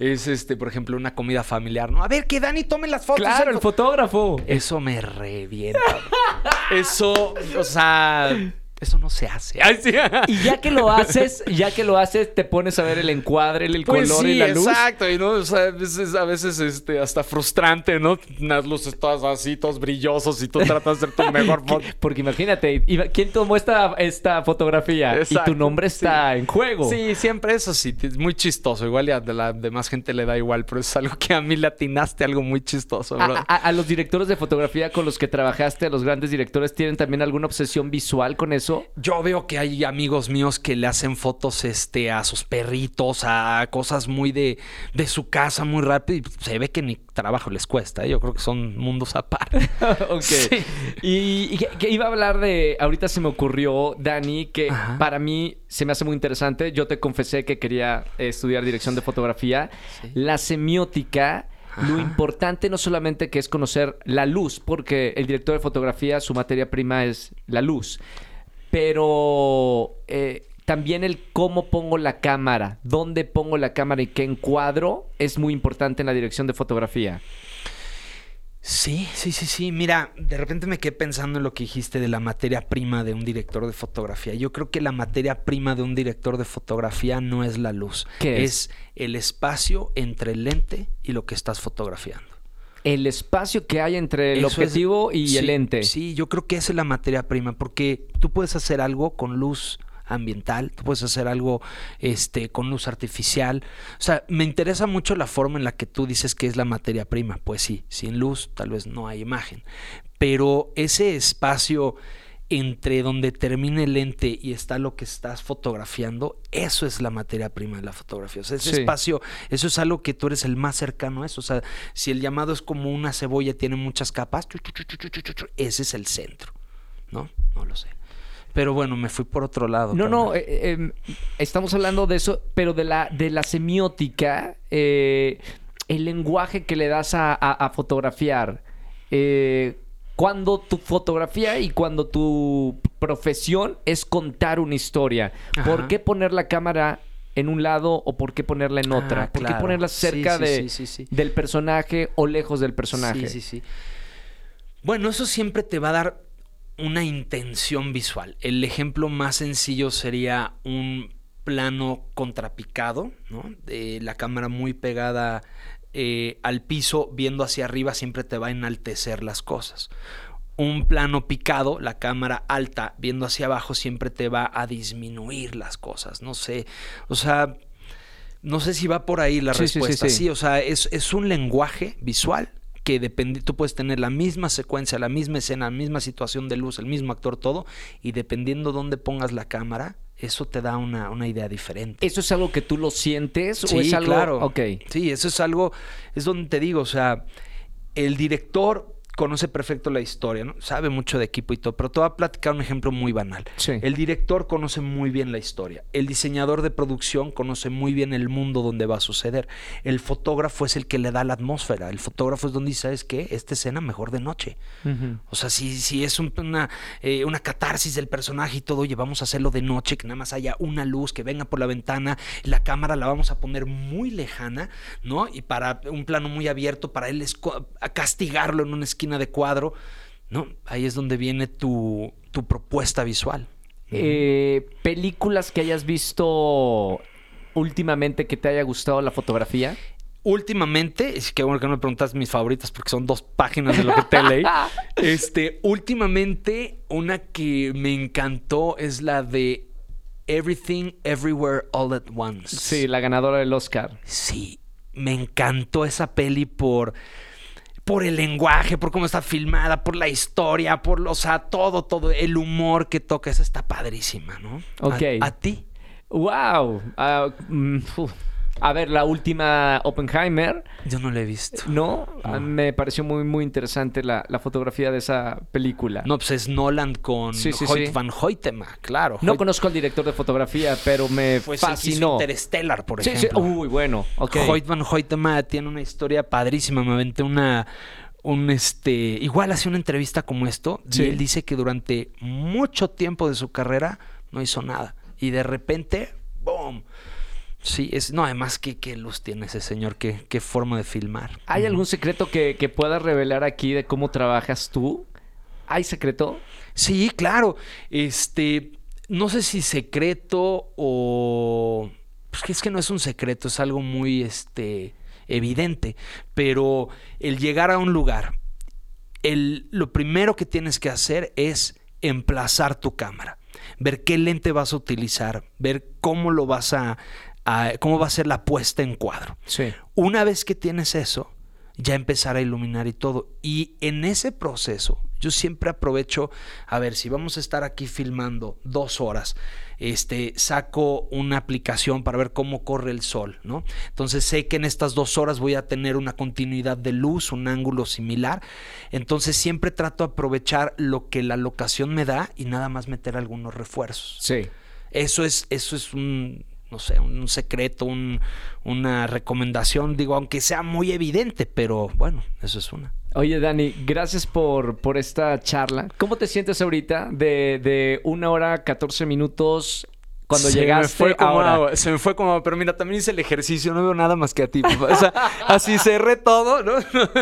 es este, por ejemplo, una comida familiar, ¿no? A ver, que Dani tome las fotos. Claro, el fotógrafo. Eso me revienta. Eso, o sea, eso no se hace. Ay, sí. Y ya que lo haces, ya que lo haces, te pones a ver el encuadre, el Pues color sí, y la luz. exacto. Y no, o sea, a veces, a veces este, hasta frustrante, ¿no? Las luces todas así, todos brillosos y tú tratas de hacer tu mejor foto. Porque imagínate, ¿quién tomó esta, esta fotografía? Y tu nombre está en juego. Sí, siempre eso sí, es muy chistoso. Igual de la demás gente le da igual, pero es algo que a mí le atinaste algo muy chistoso, A, bro. a- a los directores de fotografía con los que trabajaste, a los grandes directores, ¿tienen también alguna obsesión visual con eso? Yo veo que hay amigos míos que le hacen fotos este, a sus perritos, a cosas muy de, de su casa, muy rápido. Y se ve que ni trabajo les cuesta. ¿eh? Yo creo que son mundos aparte. ok. Sí. Y, y que, que iba a hablar de. Ahorita se me ocurrió, Dani, que Ajá. para mí se me hace muy interesante. Yo te confesé que quería eh, estudiar dirección de fotografía. Sí. La semiótica. Lo importante no solamente que es conocer la luz, porque el director de fotografía, su materia prima es la luz, pero eh, también el cómo pongo la cámara, dónde pongo la cámara y qué encuadro es muy importante en la dirección de fotografía. Sí, sí, sí, sí. Mira, de repente me quedé pensando en lo que dijiste de la materia prima de un director de fotografía. Yo creo que la materia prima de un director de fotografía no es la luz. ¿Qué es? el espacio entre el lente y lo que estás fotografiando. El espacio que hay entre el Eso es- objetivo y sí, el lente. Sí, yo creo que esa es la materia prima, porque tú puedes hacer algo con luz ambiental, tú puedes hacer algo este, con luz artificial. O sea, me interesa mucho la forma en la que tú dices que es la materia prima. Pues sí, sin luz tal vez no hay imagen. Pero ese espacio entre donde termina el lente y está lo que estás fotografiando, eso es la materia prima de la fotografía. O sea, ese Sí. espacio, eso es algo que tú eres el más cercano a eso. O sea, si el llamado es como una cebolla, tiene muchas capas, ese es el centro. ¿No? No lo sé. Pero bueno, me fui por otro lado. No, no, eh, eh, em, estamos hablando de eso, pero de la, de la semiótica, eh, el lenguaje que le das a, a- a fotografiar. eh, cuando tu fotografía y cuando tu profesión es contar una historia. ¿Por qué poner la cámara en un lado o por qué ponerla en otra? Ah, ¿Por qué ponerla cerca sí, de, sí, sí, sí. del personaje o lejos del personaje? Sí, sí, sí. Bueno, eso siempre te va a dar una intención visual. El ejemplo más sencillo sería un plano contrapicado, ¿no? De la cámara muy pegada eh, al piso, viendo hacia arriba, siempre te va a enaltecer las cosas. Un plano picado, la cámara alta, viendo hacia abajo, siempre te va a disminuir las cosas. No sé. O sea, no sé si va por ahí la Sí, sí, sí, respuesta. sí. Sí, o sea, es, es un lenguaje visual que depende, tú puedes tener la misma secuencia, la misma escena, la misma situación de luz, el mismo actor, todo, y dependiendo dónde pongas la cámara, eso te da una, una idea diferente. ¿Eso es algo que tú lo sientes o Sí, es algo...? claro. Ok. Sí, eso es algo, es donde te digo, o sea, el director conoce perfecto la historia, ¿no? Sabe mucho de equipo y todo, pero te voy a platicar un ejemplo muy banal. Sí. El director conoce muy bien la historia. El diseñador de producción conoce muy bien el mundo donde va a suceder. El fotógrafo es el que le da la atmósfera. El fotógrafo es donde dice, ¿sabes qué? Esta escena mejor de noche. O sea, si, si es un- una, eh, una catarsis del personaje y todo, oye, vamos a hacerlo de noche, que nada más haya una luz que venga por la ventana, la cámara la vamos a poner muy lejana, ¿no? Y para un plano muy abierto, para él a castigarlo en una esquina de cuadro, ¿no? Ahí es donde viene tu, tu propuesta visual. Eh, películas que hayas visto últimamente que te haya gustado la fotografía. Últimamente, es que bueno que no me preguntas mis favoritas porque son dos páginas de lo que te leí. Este, últimamente, una que me encantó es la de Everything Everywhere All at Once. Sí, la ganadora del Oscar. Sí, me encantó esa peli por por el lenguaje, por cómo está filmada, por la historia, por lo- o sea, todo, todo, el humor que toca, esa está padrísima, ¿no? Ok. A, ti. ¡Wow! Ah, mm. A ver, la última Oppenheimer, Yo no la he visto. ¿no? No. Me pareció muy, muy interesante la, la fotografía de esa película. No, pues es Nolan con Sí, sí, Hoyt sí. van Hoytema, claro. No Hoyt- conozco al director de fotografía, pero me Pues fascinó. Interstellar, por Sí, sí. ejemplo. Uy, bueno. Hoyt van Hoytema tiene una historia padrísima. Me aventé una. Un este. Igual hacía una entrevista como esto. Sí. Y él dice que durante mucho tiempo de su carrera no hizo nada. Y de repente, ¡boom! Sí, es. No, además, ¿qué, qué luz tiene ese señor? ¿Qué, qué forma de filmar? ¿Hay algún secreto que, que puedas revelar aquí de cómo trabajas tú? ¿Hay secreto? Sí, claro. Este, no sé si secreto o... Pues que es que no es un secreto, es algo muy este, evidente. Pero el llegar a un lugar, el, lo primero que tienes que hacer es emplazar tu cámara. Ver qué lente vas a utilizar, ver cómo lo vas a, a cómo va a ser la puesta en cuadro. Sí. Una vez que tienes eso, ya empezar a iluminar y todo. Y en ese proceso, yo siempre aprovecho, a ver, si vamos a estar aquí filmando dos horas, este, saco una aplicación para ver cómo corre el sol, ¿no? Entonces sé que en estas dos horas voy a tener una continuidad de luz, un ángulo similar. Entonces siempre trato de aprovechar lo que la locación me da y nada más meter algunos refuerzos. Sí. Eso es, eso es un, no sé, un secreto, un, una recomendación, digo, aunque sea muy evidente, pero bueno, eso es una. Oye, Dani, gracias por, por esta charla. ¿Cómo te sientes ahorita de, de una hora 14 minutos cuando Se llegaste me fue como ahora? se me fue como pero mira, también hice el ejercicio, no veo nada más que a ti. papá. O sea, así cerré todo, ¿no?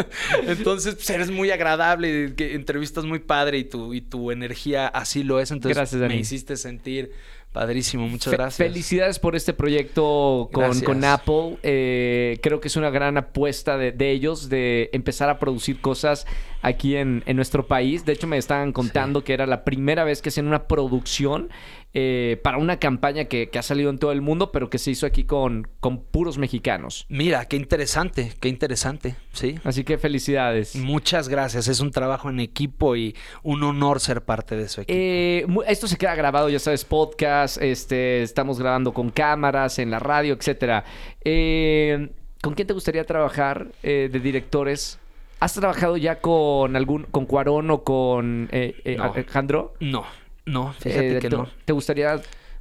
Entonces, pues, eres muy agradable, que entrevistas muy padre y tu, y tu energía así lo es. Entonces, Gracias, Dani. me hiciste sentir padrísimo. Muchas Fe- gracias. Felicidades por este proyecto con, Apple. Eh, creo que es una gran apuesta de, de ellos de empezar a producir cosas aquí en, en nuestro país. De hecho, me estaban contando que era la primera vez que hacían una producción eh, para una campaña que, que ha salido en todo el mundo, pero que se hizo aquí con, con puros mexicanos. Mira, qué interesante, qué interesante, sí. Así que felicidades. Muchas gracias, es un trabajo en equipo y un honor ser parte de su equipo. Eh, esto se queda grabado, ya sabes, podcast, este, estamos grabando con cámaras, en la radio, etcétera. Eh, ¿Con quién te gustaría trabajar eh, de directores? ¿Has trabajado ya con algún, con Cuarón o con eh, eh, No. Alejandro? no, no, fíjate Eh, que te- no. ¿Te gustaría?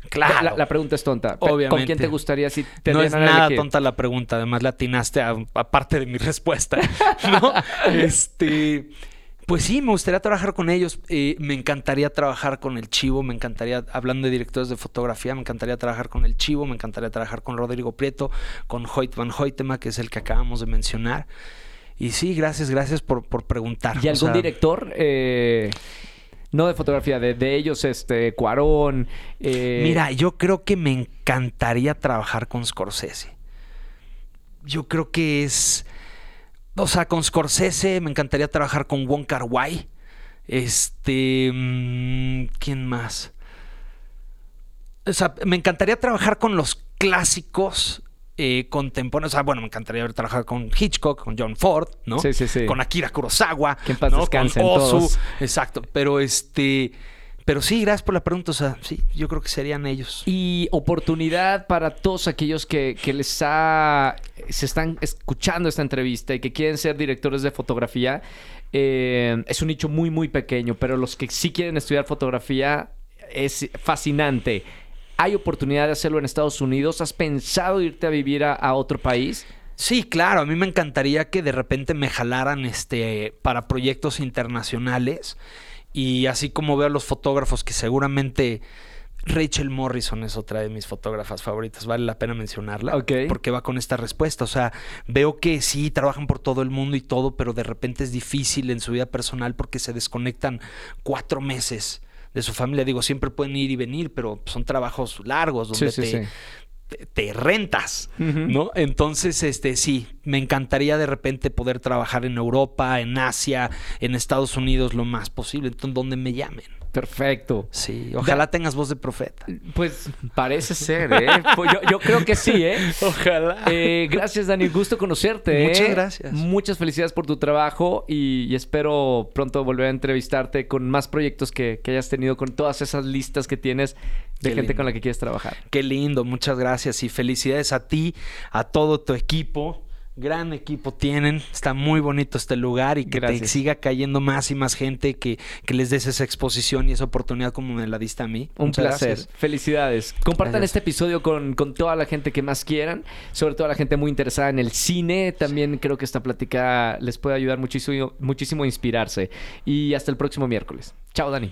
Claro. La, la pregunta es tonta. Pe- ¿Con Obviamente. quién te gustaría si te No es nada tonta la pregunta, además la atinaste a, a parte de mi respuesta, ¿no? este, pues sí, me gustaría trabajar con ellos. eh, me encantaría trabajar con el Chivo, me encantaría, hablando de directores de fotografía, me encantaría trabajar con el Chivo, me encantaría trabajar con Rodrigo Prieto, con Hoyt Van Hoytema, que es el que acabamos de mencionar. Y sí, gracias, gracias por, por preguntar. ¿Y O algún sea, director? eh, no de fotografía, de, de ellos, este, Cuarón. eh, Mira, yo creo que me encantaría trabajar con Scorsese. Yo creo que es. O sea, con Scorsese me encantaría trabajar con Wong Kar. Este. mm, ¿Quién más? O sea, me encantaría trabajar con los clásicos eh, contemporáneos. O sea, bueno, me encantaría haber trabajado con Hitchcock, con John Ford, ¿no? Sí, sí, sí. Con Akira Kurosawa. Que en paz ¿no? descansen Con todos. Exacto. Pero este. Pero sí, gracias por la pregunta. O sea, sí, yo creo que serían ellos. Y oportunidad para todos aquellos que, que les ha, se están escuchando esta entrevista y que quieren ser directores de fotografía. Eh, es un nicho muy, muy pequeño, pero los que sí quieren estudiar fotografía es fascinante. ¿Hay oportunidad de hacerlo en Estados Unidos? ¿Has pensado irte a vivir a, a otro país? Sí, claro, a mí me encantaría que de repente me jalaran este para proyectos internacionales y así como veo a los fotógrafos que seguramente Rachel Morrison es otra de mis fotógrafas favoritas, vale la pena mencionarla, Ok. porque va con esta respuesta, o sea, veo que sí trabajan por todo el mundo y todo, pero de repente es difícil en su vida personal porque se desconectan cuatro meses de su familia, digo, siempre pueden ir y venir, pero son trabajos largos donde Sí, sí, te, sí. te- te rentas. ¿no? Entonces, este, sí, me encantaría de repente poder trabajar en Europa, en Asia, en Estados Unidos lo más posible, entonces, donde me llamen. Perfecto. Sí, ojalá tengas voz de profeta. Pues parece ser, ¿eh? Pues yo, yo creo que sí, ¿eh? Ojalá. Eh, gracias, Dani. Gusto conocerte. ¿eh? Muchas gracias. Muchas felicidades por tu trabajo y, y espero pronto volver a entrevistarte con más proyectos que, que hayas tenido, con todas esas listas que tienes de Qué gente lindo. con la que quieres trabajar. Qué lindo, muchas gracias y felicidades a ti, a todo tu equipo. Gran equipo tienen, está muy bonito este lugar y que te siga cayendo más y más gente, que, que les des esa exposición y esa oportunidad como me la diste a mí. Un Muchas placer. gracias. Felicidades. Compartan Gracias. este episodio con, con toda la gente que más quieran, sobre todo la gente muy interesada en el cine. También creo que esta plática les puede ayudar muchísimo, muchísimo a inspirarse. Y hasta el próximo miércoles. Chao, Dani.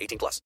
18 plus.